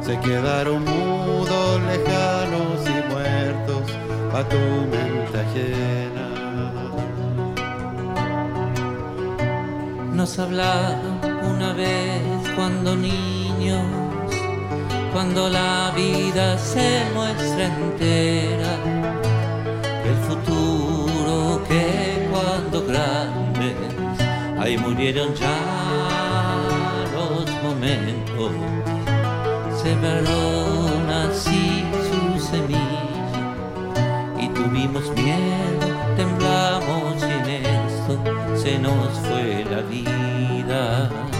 se quedaron mudos, lejanos y muertos pa' tu mente ajena. Nos hablaron una vez cuando niños, cuando la vida se muestra entera, el futuro que cuando grandes, ahí murieron ya los momentos, sembraron así su semilla y tuvimos miedo, temblamos se nos fue la vida.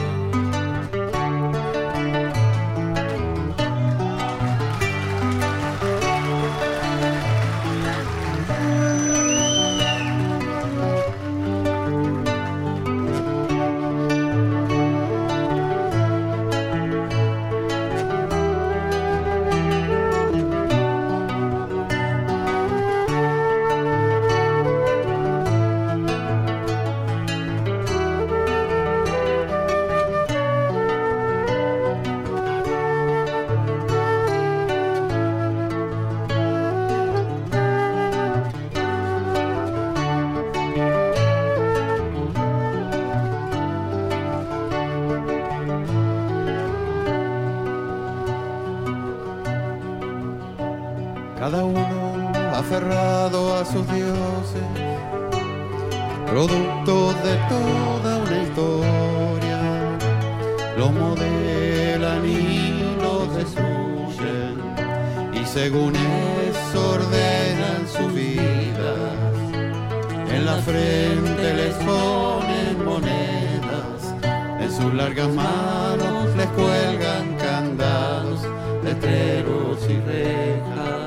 Los modelan y los destruyen, y según eso ordenan su vida, en la frente les ponen monedas, en sus largas manos les cuelgan candados, letreros y rejas.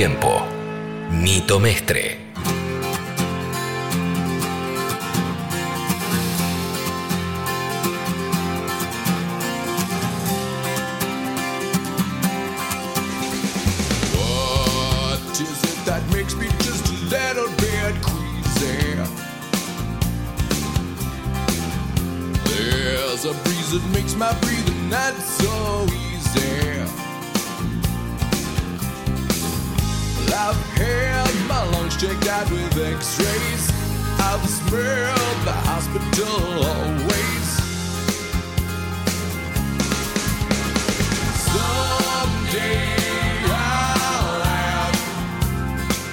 tiempo. Nito Mestre. What is it that makes me just a little bit queasy? There's a breeze that makes my breathing not so easy. the hospital always. I'll have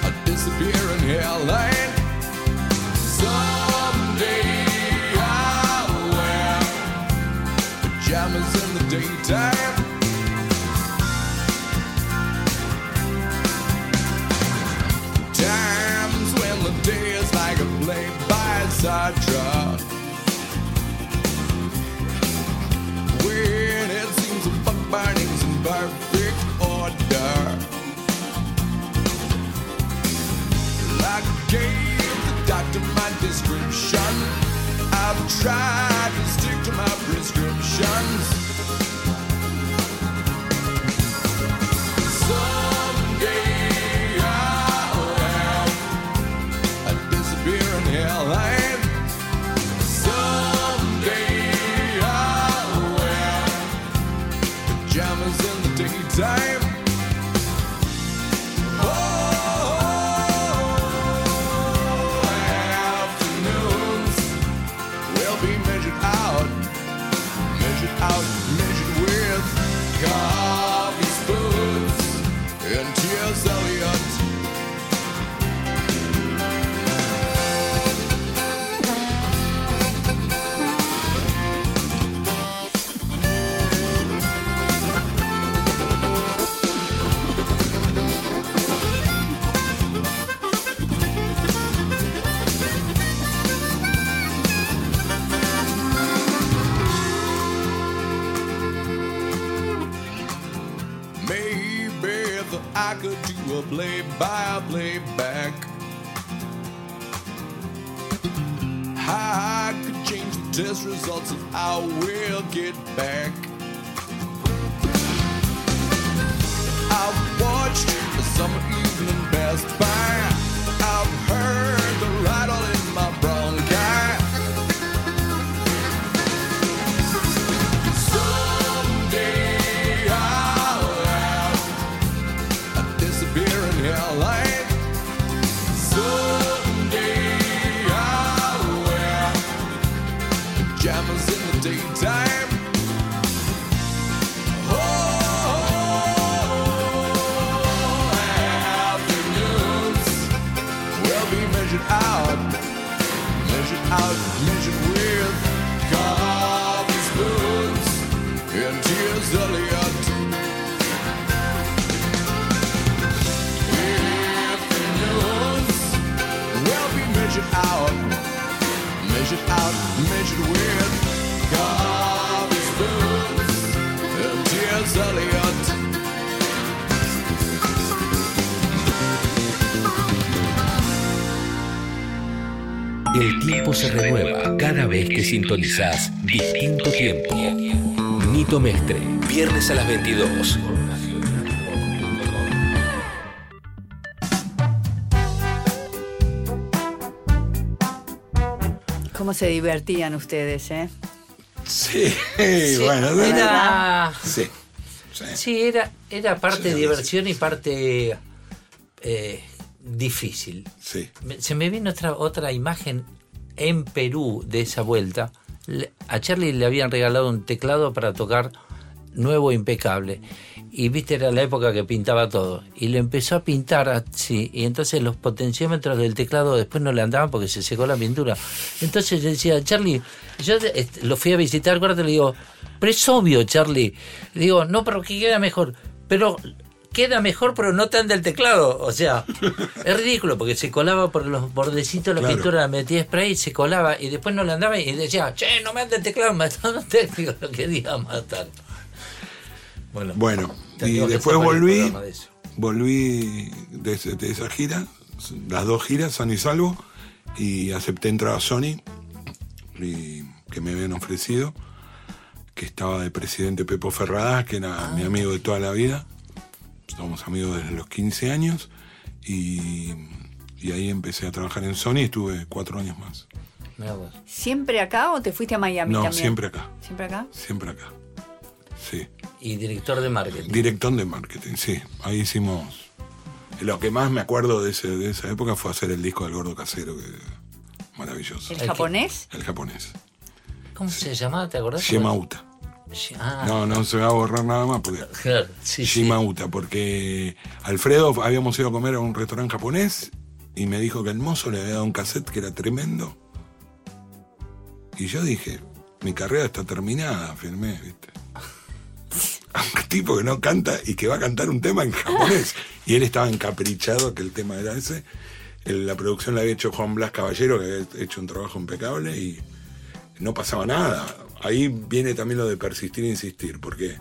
a disappearing I'll wear pajamas in the daytime. sidetracked. When it seems the fuck binding's in perfect order. Like gave the doctor my description. I've tried to stick to my prescriptions. El tiempo se renueva cada vez que sintonizás Distinto Tiempo. Nito Mestre, viernes a las 22. ¿Cómo se divertían ustedes, eh? Sí, bueno, Era, sí. sí. sí, era, era parte Sí, diversión y parte eh, difícil. Sí. Se me vino otra, otra imagen en Perú de esa vuelta. A Charlie le habían regalado un teclado para tocar nuevo impecable. Y viste, era la época que pintaba todo. Y le empezó a pintar así. Y entonces los potenciómetros del teclado después no le andaban porque se secó la pintura. Entonces yo decía, Charlie, yo lo fui a visitar, acuérdate, le digo, pero es obvio, Charlie. Le digo, no, pero que queda mejor. Pero queda mejor, pero no tan del teclado. O sea, es ridículo porque se colaba por los bordecitos de la Claro. pintura, metía spray se colaba. Y después no le andaba y decía, che, no me ande el teclado, me un técnico, lo quería matar. Bueno, Bueno, y después volví, de volví de, ese- de esa gira, las dos giras, San y Salvo, y acepté entrar a Sony, y que me habían ofrecido, que estaba de presidente Pepo Ferradas, que era mi amigo de toda la vida, somos amigos desde los 15 años, y, y ahí empecé a trabajar en Sony, estuve cuatro años más. ¿Siempre acá o te fuiste a Miami No, también? siempre acá, ¿Siempre acá? siempre acá. Sí. Y director de marketing. Director de marketing, sí. Ahí hicimos. Lo que más me acuerdo de, ese, de esa época fue hacer el disco del gordo casero, que maravilloso. ¿El japonés? El japonés. ¿Cómo se llamaba? ¿Te acordás? Shimauta. Shi- Ah, No, no se va a borrar nada más porque. claro, sí, sí. Shimauta, porque Alfredo habíamos ido a comer a un restaurante japonés y me dijo que el mozo le había dado un cassette que era tremendo. Y yo dije, mi carrera está terminada, firmé, ¿viste? A un tipo que no canta y que va a cantar un tema en japonés. Y él estaba encaprichado que el tema era ese. La producción la había hecho Juan Blas Caballero, que había hecho un trabajo impecable y no pasaba nada. Ahí viene también lo de persistir e insistir, porque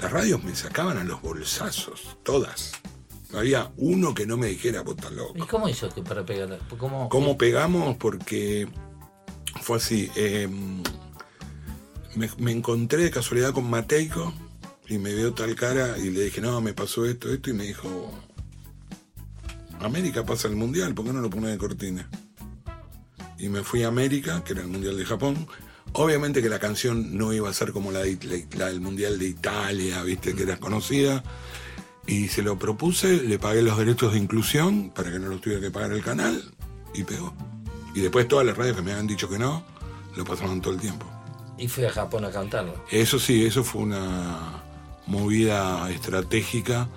las radios me sacaban a los bolsazos, todas. No había uno que no me dijera, vos estás loco. ¿Y cómo hizo que para pegar? ¿Cómo, ¿Cómo pegamos? Porque fue así. eh, me, me encontré de casualidad con Mateico y me vio tal cara y le dije, no, me pasó esto, esto, y me dijo, América pasa el mundial, ¿por qué no lo pone de cortina? Y me fui a América, que era el mundial de Japón. Obviamente que la canción no iba a ser como la, de- la del mundial de Italia, viste, que era conocida. Y se lo propuse, le pagué los derechos de inclusión para que no los tuviera que pagar el canal y pegó. Y después todas las radios que me habían dicho que no, lo pasaron todo el tiempo. Y fui a Japón a cantarlo. Eso sí, eso fue una movida estratégica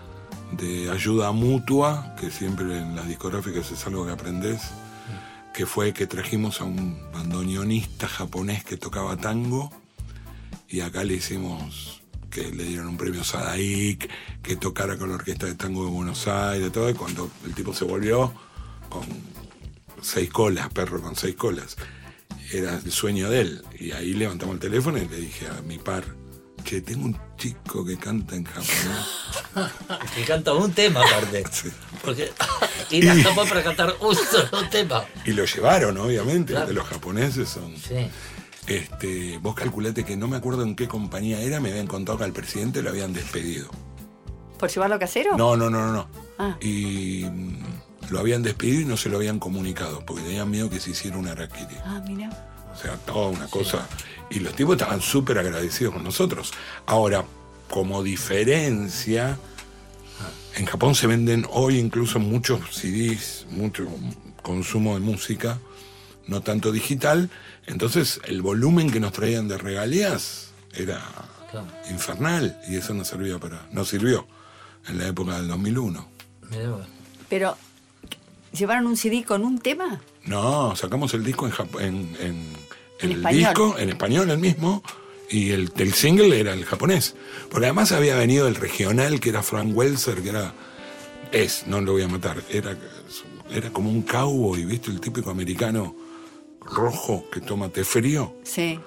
de ayuda mutua, que siempre en las discográficas es algo que aprendes, que fue que trajimos a un bandoneonista japonés que tocaba tango y acá le hicimos que le dieron un premio Sadaik, que tocara con la Orquesta de Tango de Buenos Aires, todo, y cuando el tipo se volvió con seis colas, perro con seis colas, era el sueño de él. Y ahí levantamos el teléfono y le dije a mi par, che, tengo un chico que canta en japonés. Que canta un tema aparte. Sí. Porque ir a Japón para cantar un solo tema. Y lo llevaron, obviamente, Claro. los japoneses son... Sí. Este, vos calculate que no me acuerdo en qué compañía era, me habían contado que al presidente lo habían despedido. ¿Por llevarlo casero? No, no, no, no, no. Ah. Y mm, lo habían despedido y no se lo habían comunicado, porque tenían miedo que se hiciera una raquiri. Ah, mira. O sea, toda una cosa. Y los tipos estaban súper agradecidos con nosotros. Ahora, como diferencia, en Japón se venden hoy incluso muchos CDs, mucho consumo de música no tanto digital. Entonces el volumen que nos traían de regalías era Claro. infernal y eso no servía para, no sirvió en la época del 2001. Mirá vos. Pero, ¿llevaron un CD con un tema? No, sacamos el disco en, Jap- en, en- En el español. disco en español el mismo y el, el single era el japonés. Porque además había venido el regional que era Frank Welser, que era es, no lo voy a matar, era era como un cowboy, ¿viste? El típico americano rojo que toma té frío. Sí.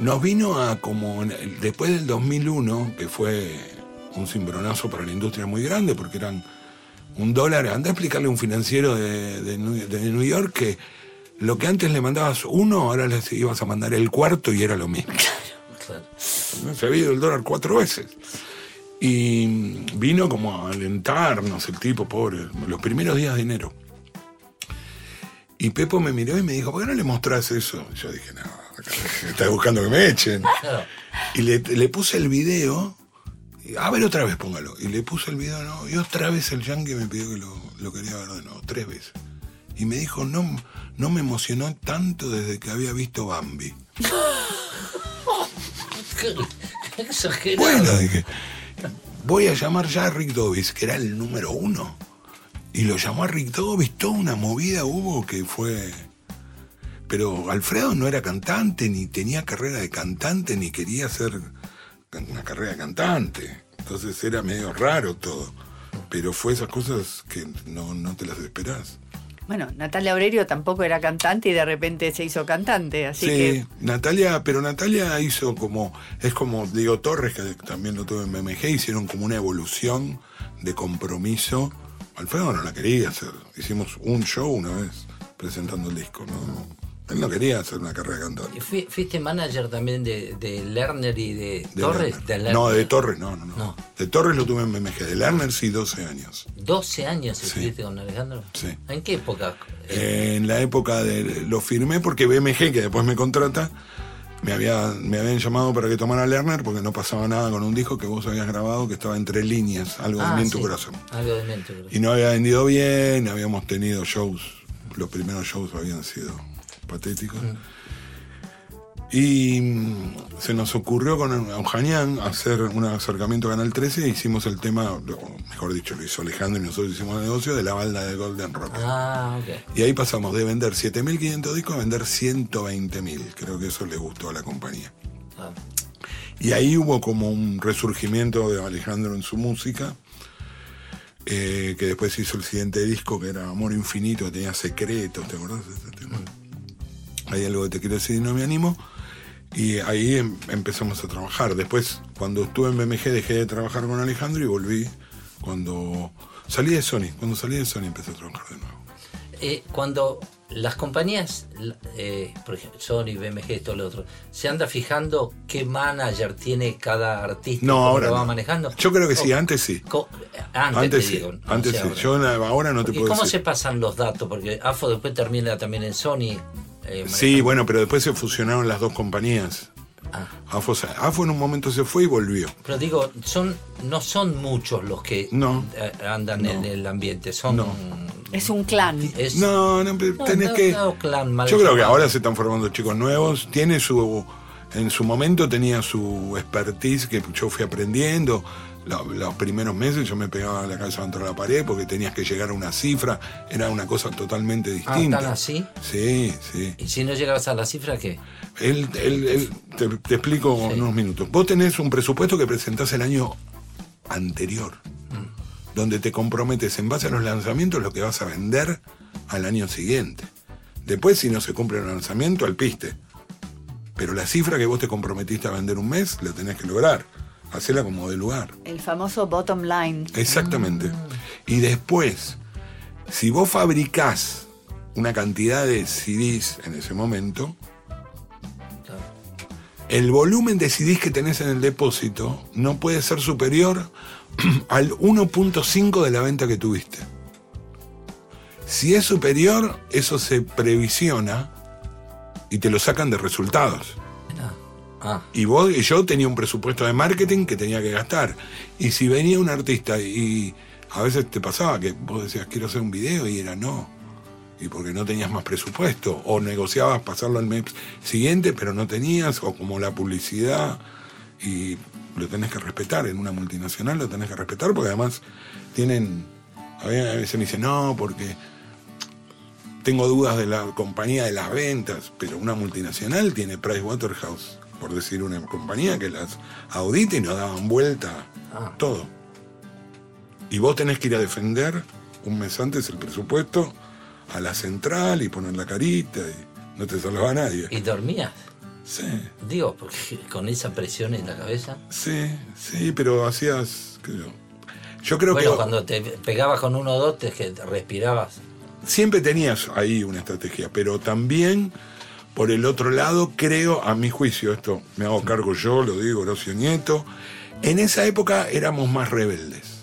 Nos vino a como después del 2001, que fue un cimbronazo para la industria muy grande, porque eran un dólar. Anda a explicarle a un financiero de, de de New York que lo que antes le mandabas uno, ahora les ibas a mandar el cuarto y era lo mismo. Claro. ¿no? Se había ido el dólar cuatro veces. Y vino como a alentarnos el tipo, pobre, los primeros días de enero. Y Pepo me miró y me dijo, ¿por qué no le mostrás eso? Y yo dije, no, estás buscando que me echen. Claro. Y le, le puse el video, y, a ver otra vez póngalo. Y le puse el video, no, y otra vez el yankee me pidió que lo, lo quería ver de nuevo, tres veces. Y me dijo, no, no me emocionó tanto desde que había visto Bambi. Exagerado. Bueno, dije, voy a llamar ya a Rick Dovis, que era el número uno. Y lo llamó a Rick Dovis, toda una movida hubo que fue... Pero Alfredo no era cantante, ni tenía carrera de cantante, ni quería hacer una carrera de cantante. Entonces era medio raro todo. Pero fue esas cosas que no, no te las esperás. Bueno, Natalia Aurelio tampoco era cantante y de repente se hizo cantante, así sí, que Natalia, pero Natalia hizo como, es como Diego Torres, que también lo tuve en BMG, hicieron como una evolución de compromiso. Alfredo no la quería hacer, hicimos un show una vez presentando el disco, ¿no? Él no quería hacer una carrera de cantante. ¿Y fui- ¿Fuiste manager también de, de Lerner y de, De Torres? Lerner. De Lerner. no, de Torres, no, no, no, No. De Torres lo tuve en BMG, de Lerner sí, 12 años. 12 años Sí. estuviste con Alejandro. Sí. ¿En qué época? Eh, en la época de lo firmé porque BMG, que después me contrata, me, había, me habían llamado para que tomara Lerner porque no pasaba nada con un disco que vos habías grabado que estaba entre líneas, algo Ah, de tu sí. corazón. Algo de mente. corazón. Y no había vendido bien, habíamos tenido shows, los primeros shows habían sido patéticos. Y mm, se nos ocurrió con Eugenian hacer un acercamiento a Canal 13 e hicimos el tema, o mejor dicho, lo hizo Alejandro y nosotros hicimos el negocio de la balda de Golden Rock. Ah, ok. Y ahí pasamos de vender 7.500 discos a vender 120.000. Creo que eso le gustó a la compañía. Ah, Y ahí hubo como un resurgimiento de Alejandro en su música, eh, que después hizo el siguiente disco que era Amor Infinito, que tenía secretos, ¿te acordás de ese tema? Hay algo que te quiero decir y no me animo. Y ahí em- empezamos a trabajar. Después, cuando estuve en BMG, dejé de trabajar con Alejandro y volví cuando salí de Sony. Cuando salí de Sony empecé a trabajar de nuevo. eh, cuando las compañías, eh, por ejemplo, Sony, BMG, todo lo otro, se anda fijando qué manager tiene cada artista No, cómo ahora lo va no. manejando. Yo creo que sí, antes sí. co- antes, Antes te sí, digo, no antes sé sí. ahora. Yo ahora no te ¿Y puedo cómo decir. se pasan los datos? Porque AFO después termina también en Sony. Eh, Sí, bueno, pero después se fusionaron las dos compañías. Ah. AFO, en un momento se fue y volvió. Pero digo, son no son muchos los que No. eh, andan en el ambiente, son No. es un clan. es- No, no, tenés no, que. no, clan mal Yo creo que ahora se están formando chicos nuevos. Tiene su. En su momento tenía su expertise que yo fui aprendiendo. Lo- Los, primeros meses yo me pegaba la cabeza contra la pared porque tenías que llegar a una cifra. Era una cosa totalmente Ah, distinta. ¿están así? Sí, sí. Y si no llegas a la cifra, ¿qué? Él, él- él- te, te explico Sí. en unos minutos. Vos tenés un presupuesto que presentás el año anterior, Mm. donde te comprometes en base a los lanzamientos lo que vas a vender al año siguiente. Después, si no se cumple el lanzamiento, al piste. Pero la cifra que vos te comprometiste a vender un mes, la tenés que lograr. Hacela como de lugar. El famoso bottom line. Exactamente. Y después, si vos fabricás una cantidad de CDs en ese momento, el volumen de CDs que tenés en el depósito no puede ser superior al 1.5 de la venta que tuviste. Si es superior, eso se previsiona y te lo sacan de resultados. Ah, Y vos y yo tenía un presupuesto de marketing que tenía que gastar. Y si venía un artista y a veces te pasaba que vos decías quiero hacer un video y era no. y porque no tenías más presupuesto, o negociabas pasarlo al mes siguiente, pero no tenías, o como la publicidad, y lo tenés que respetar, en una multinacional lo tenés que respetar, porque además tienen, a veces me dicen, no, porque tengo dudas de la compañía de las ventas, pero una multinacional tiene Pricewaterhouse, por decir una compañía que las audita y nos daban vuelta Ah. todo. Y vos tenés que ir a defender un mes antes el presupuesto a la central y poner la carita y no te salva nadie. ¿Y dormías? Sí, Digo, porque con esa presión en la cabeza. sí, sí, pero hacías, qué sé yo. Yo creo bueno, que cuando te pegabas con uno o dos, te que respirabas. siempre tenías ahí una estrategia, pero también por el otro lado creo, a mi juicio, esto me hago cargo yo, lo digo Horacio Nieto, en esa época éramos más rebeldes.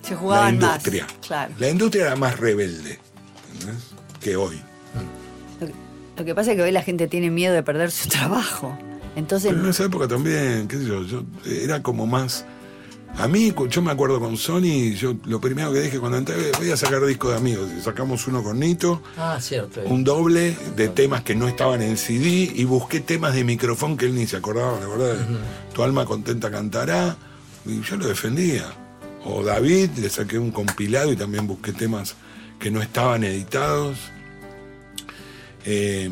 Se jugaban la más. industria. Claro. La industria era más rebelde ¿entendés? que hoy. Lo que, lo que pasa es que hoy la gente tiene miedo de perder su trabajo. Entonces, Pero en esa época también, qué sé yo, yo era como más... A mí, yo me acuerdo con Sony, yo lo primero que dije cuando entré, voy a sacar disco de amigos. Sacamos uno con Nito, Ah, cierto. un doble de temas que no estaban en CD y busqué temas de micrófono que él ni se acordaba, la verdad. Tu alma contenta cantará. Y yo lo defendía. O David, le saqué un compilado y también busqué temas que no estaban editados. Eh,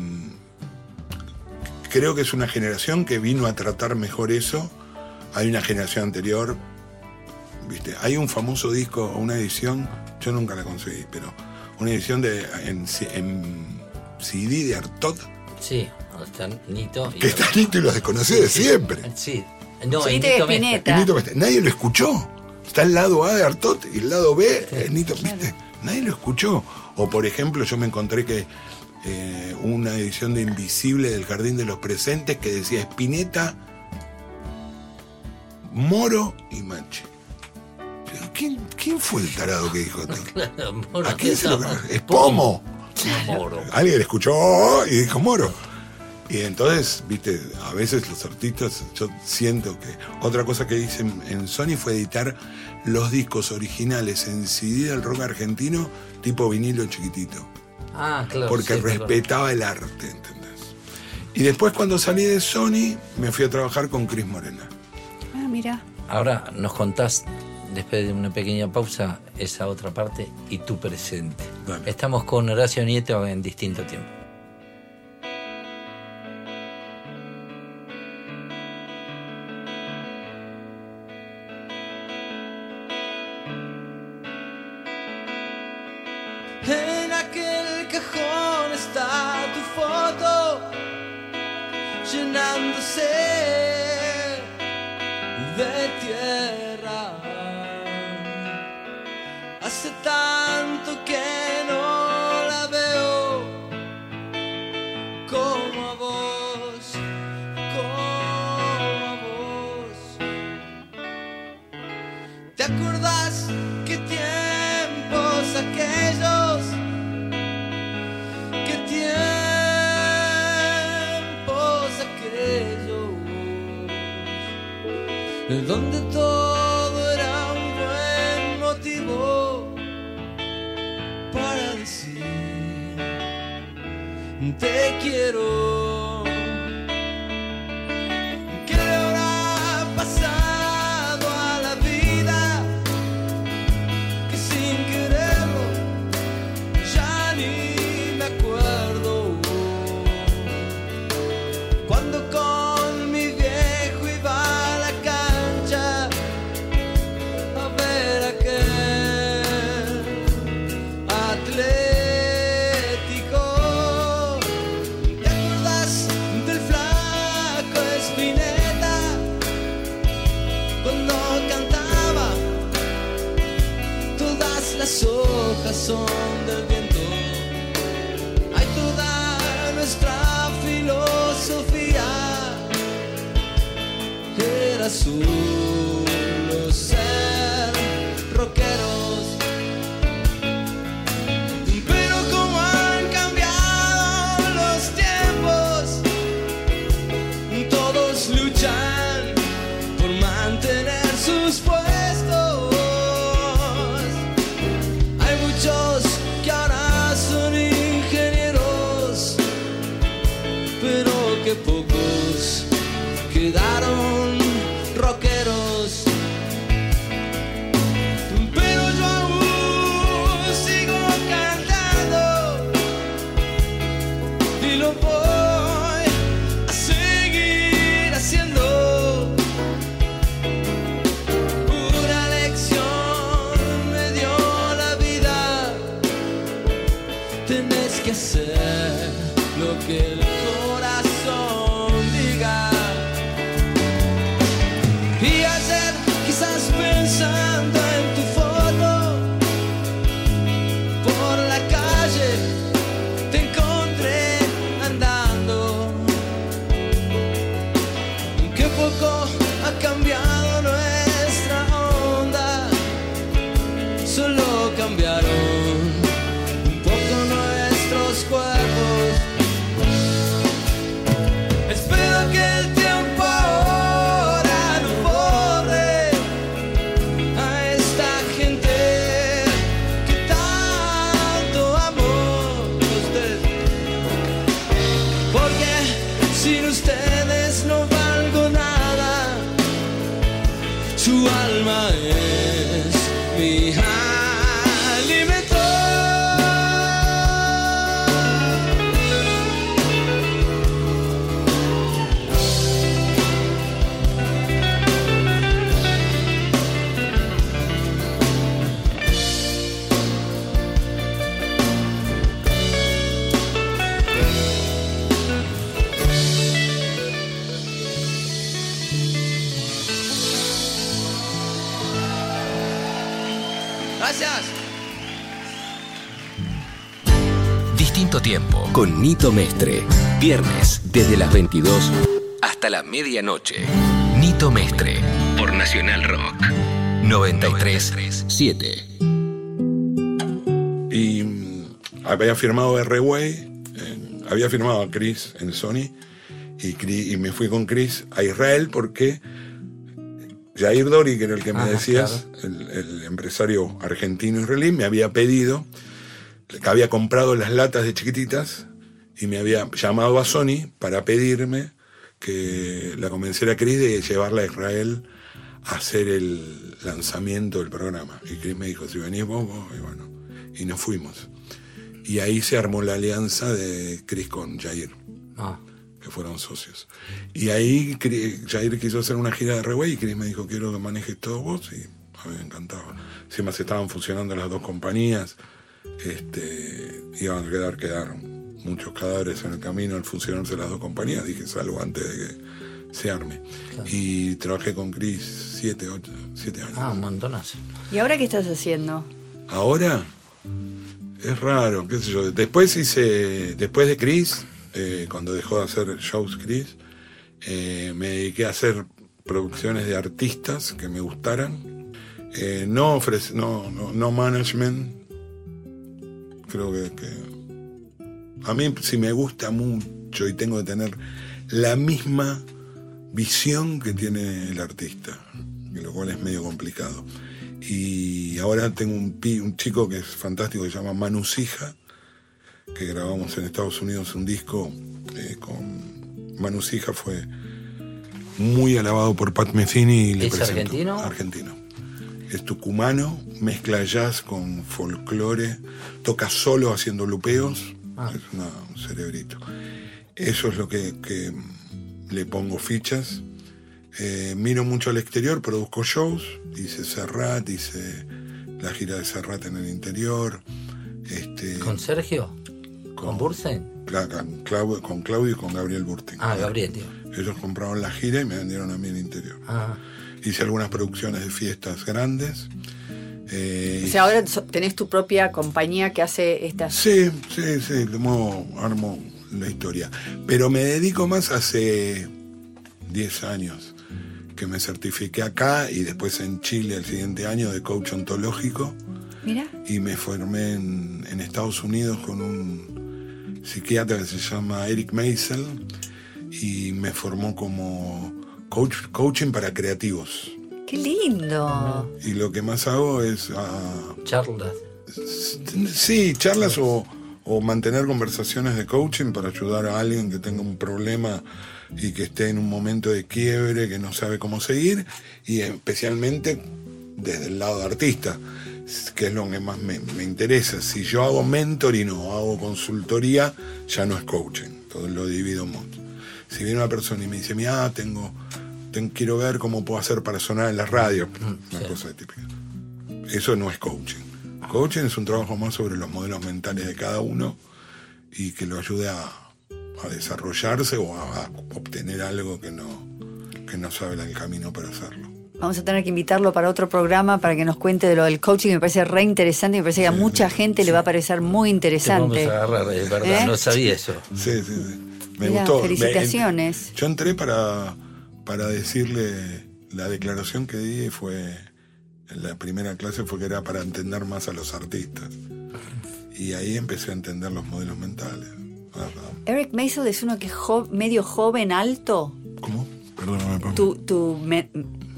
creo que es una generación que vino a tratar mejor eso. Hay una generación anterior, ¿viste? Hay un famoso disco, una edición, yo nunca la conseguí, pero una edición de en, C- en CD de Artot, Sí, está Nito. y- que está Nito y los desconocidos de siempre. Sí. No, Sí, Nito Mestre. Nadie lo escuchó. Está el lado A de Artot y el lado B es Nito, ¿viste? Nadie lo escuchó. O por ejemplo, yo me encontré que eh, una edición de Invisible del Jardín de los Presentes que decía Espineta, Moro y Machi. ¿Quién, quién fue el tarado que dijo esto? Claro, Moro, ¿A quién se lo Es Pomo. Moro. Alguien escuchó y dijo Moro. Y entonces, viste, a veces los artistas, yo siento que. Otra cosa que hice en, Sony fue editar los discos originales en CD del rock argentino, tipo vinilo chiquitito. Ah, claro. Porque sí, respetaba el arte, ¿entendés? Y después, cuando salí de Sony, me fui a trabajar con Cris Morena. ah, mira. Ahora nos contás, después de una pequeña pausa, esa otra parte y tu presente. Estamos con Horacio Nieto en distinto tiempo. Donde todo era un buen motivo para decir te quiero. Son del viento. Hay toda nuestra filosofía. Era solo lo voy con Nito Mestre. Viernes desde las 22 hasta la medianoche. Nito Mestre por Nacional Rock 937. Y mm, había firmado R-Way, eh, había firmado a Chris en Sony, y, Chris- y me fui con Chris a Israel porque Jair Dori, que era el que me Ah, decías, el, el empresario argentino israelí, me había pedido, que había comprado las latas de chiquititas y me había llamado a Sony para pedirme que la convenciera a Chris de llevarla a Israel a hacer el lanzamiento del programa. Y Chris me dijo, si venís vos, vos, y bueno, y nos fuimos. Y ahí se armó la alianza de Chris con Jair, Ah, que fueron socios. Y ahí Jair quiso hacer una gira de Reway y Chris me dijo, quiero que manejes todo vos, y a mí me encantaba. Encima se estaban fusionando las dos compañías, este, iban a quedar, quedaron muchos cadáveres en el camino al fusionarse las dos compañías, dije, salvo antes de que se arme. Y trabajé con Chris siete, ocho, siete años. ah, un montonazo. ¿Y ahora qué estás haciendo? Ahora es raro, qué sé yo. Después hice, después de Chris, eh, cuando dejó de hacer shows Chris, eh, me dediqué a hacer producciones de artistas que me gustaran. Eh, no, ofrece, no, no, no management. Creo que, que a mí si me gusta mucho y tengo que tener la misma visión que tiene el artista, lo cual es medio complicado. Y ahora tengo un, pi- un chico que es fantástico, que se llama Manu Sija, que grabamos en Estados Unidos un disco eh, con Manu Sija, fue muy alabado por Pat Metheny y le ¿Es argentino? Argentino. Es tucumano, mezcla jazz con folclore, toca solo haciendo lupeos, Ah. es una- un cerebrito. Eso es lo que, que le pongo fichas. Eh, miro mucho al exterior, produzco shows, hice Serrat, hice la gira de Serrat en el interior. Este, ¿Con Sergio? ¿Con Bursen? Cla- con, Clau- con Claudio y con Gabriel Burting. Ah, Gabriel, tío. Ellos compraron la gira y me vendieron a mí el interior. Ah, Hice algunas producciones de fiestas grandes. eh, O sea, ahora tenés tu propia compañía que hace estas... Sí, sí, sí, como armo la historia. Pero me dedico más hace 10 años que me certifiqué acá y después en Chile el siguiente año de coach ontológico Mira, y me formé en, en Estados Unidos con un psiquiatra que se llama Eric Meisel y me formó como coach, coaching para creativos. qué lindo. Y lo que más hago es... ah, charlas. Sí, charlas o, o mantener conversaciones de coaching para ayudar a alguien que tenga un problema y que esté en un momento de quiebre, que no sabe cómo seguir, y especialmente desde el lado de artista, que es lo que más me, me interesa. Si yo hago mentoring o hago consultoría, ya no es coaching, todo lo divido en montos. Si viene una persona y me dice, mira, tengo, ten- quiero ver cómo puedo hacer para sonar en la radio, una cosa típica. Eso no es coaching. Coaching es un trabajo más sobre los modelos mentales de cada uno y que lo ayude a, a desarrollarse o a, a obtener algo que no, que no sabe el camino para hacerlo. Vamos a tener que invitarlo para otro programa para que nos cuente de lo del coaching. Me parece re interesante. Me parece que a mucha gente le va a parecer muy Te interesante. vamos a agarrar, es verdad, ¿Eh? no sabía eso. Sí, sí, sí. Me Mirá, gustó. Me- felicitaciones. yo entré para, para decirle la declaración que di fue en la primera clase fue que era para entender más a los artistas. Y ahí empecé a entender los modelos mentales. Eric Maisel es uno que es jo- medio joven, alto. ¿Cómo? Perdóname, Pablo. Tu, tu, me-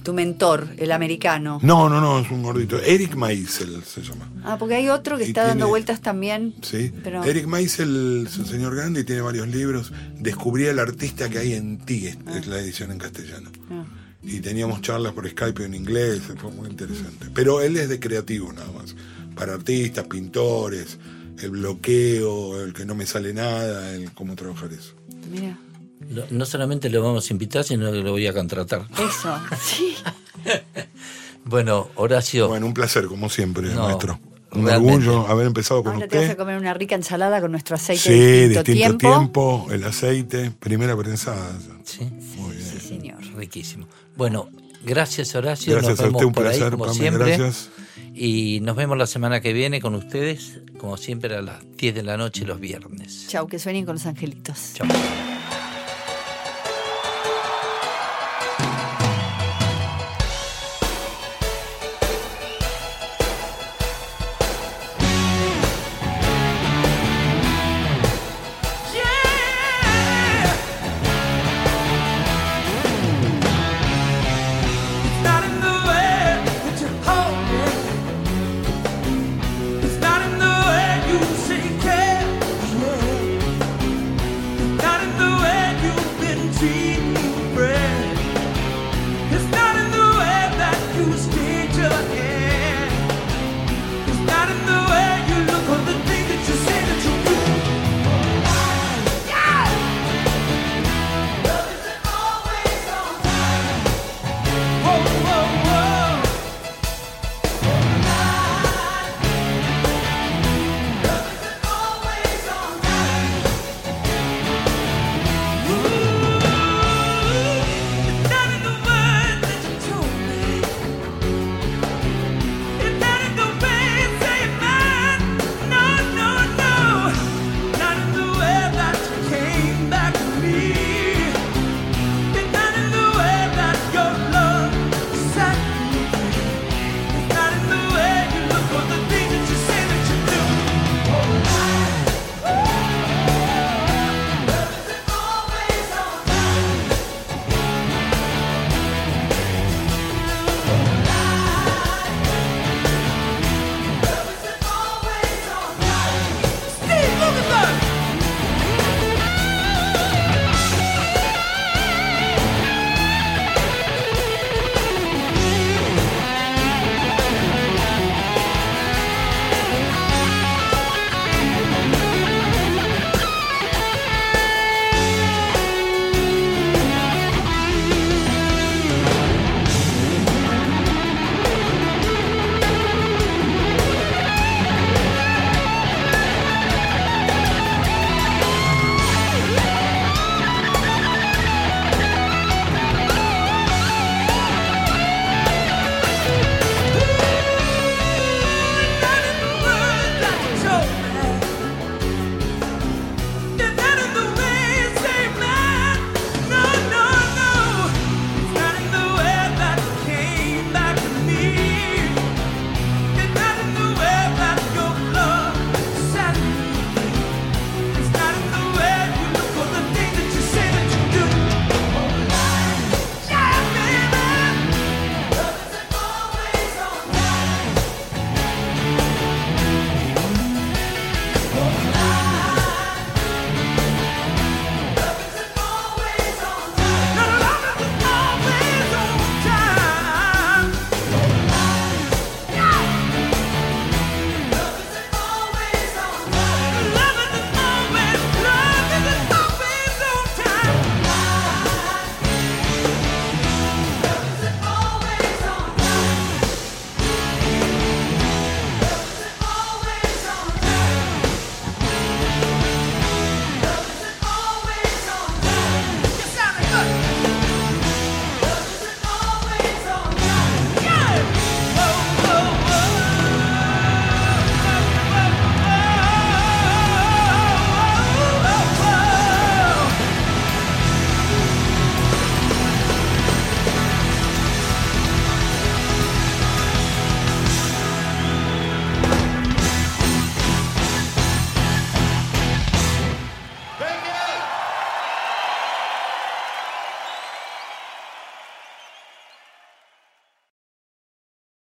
tu mentor, el americano. No, no, no, es un gordito. Eric Maisel se llama. Ah, porque hay otro que Y está dando vueltas también. Sí. Pero- Eric Maisel es un señor grande y tiene varios libros. Descubrí el artista que hay en ti, es, es la edición en castellano. Ah. Y teníamos charlas por Skype en inglés, fue muy interesante. Pero él es de creativo nada más. Para artistas, pintores, el bloqueo, el que no me sale nada, el cómo trabajar eso. Mira, No solamente lo vamos a invitar, sino que lo voy a contratar. eso. Sí. Bueno, Horacio. Bueno, un placer, como siempre, No, maestro. Un realmente. orgullo haber empezado con Ahora te vas a usted. comer una rica ensalada con nuestro aceite Sí, de distinto, distinto tiempo. tiempo, el aceite, primera prensada. Sí, Muy bien. Sí, señor. riquísimo. Bueno, gracias Horacio. Gracias nos a vemos usted, un por ahí, placer, como Pame, siempre. gracias. Y nos vemos la semana que viene con ustedes, como siempre, a las 10 de la noche los viernes. Chau, que sueñen con los angelitos. Chao. see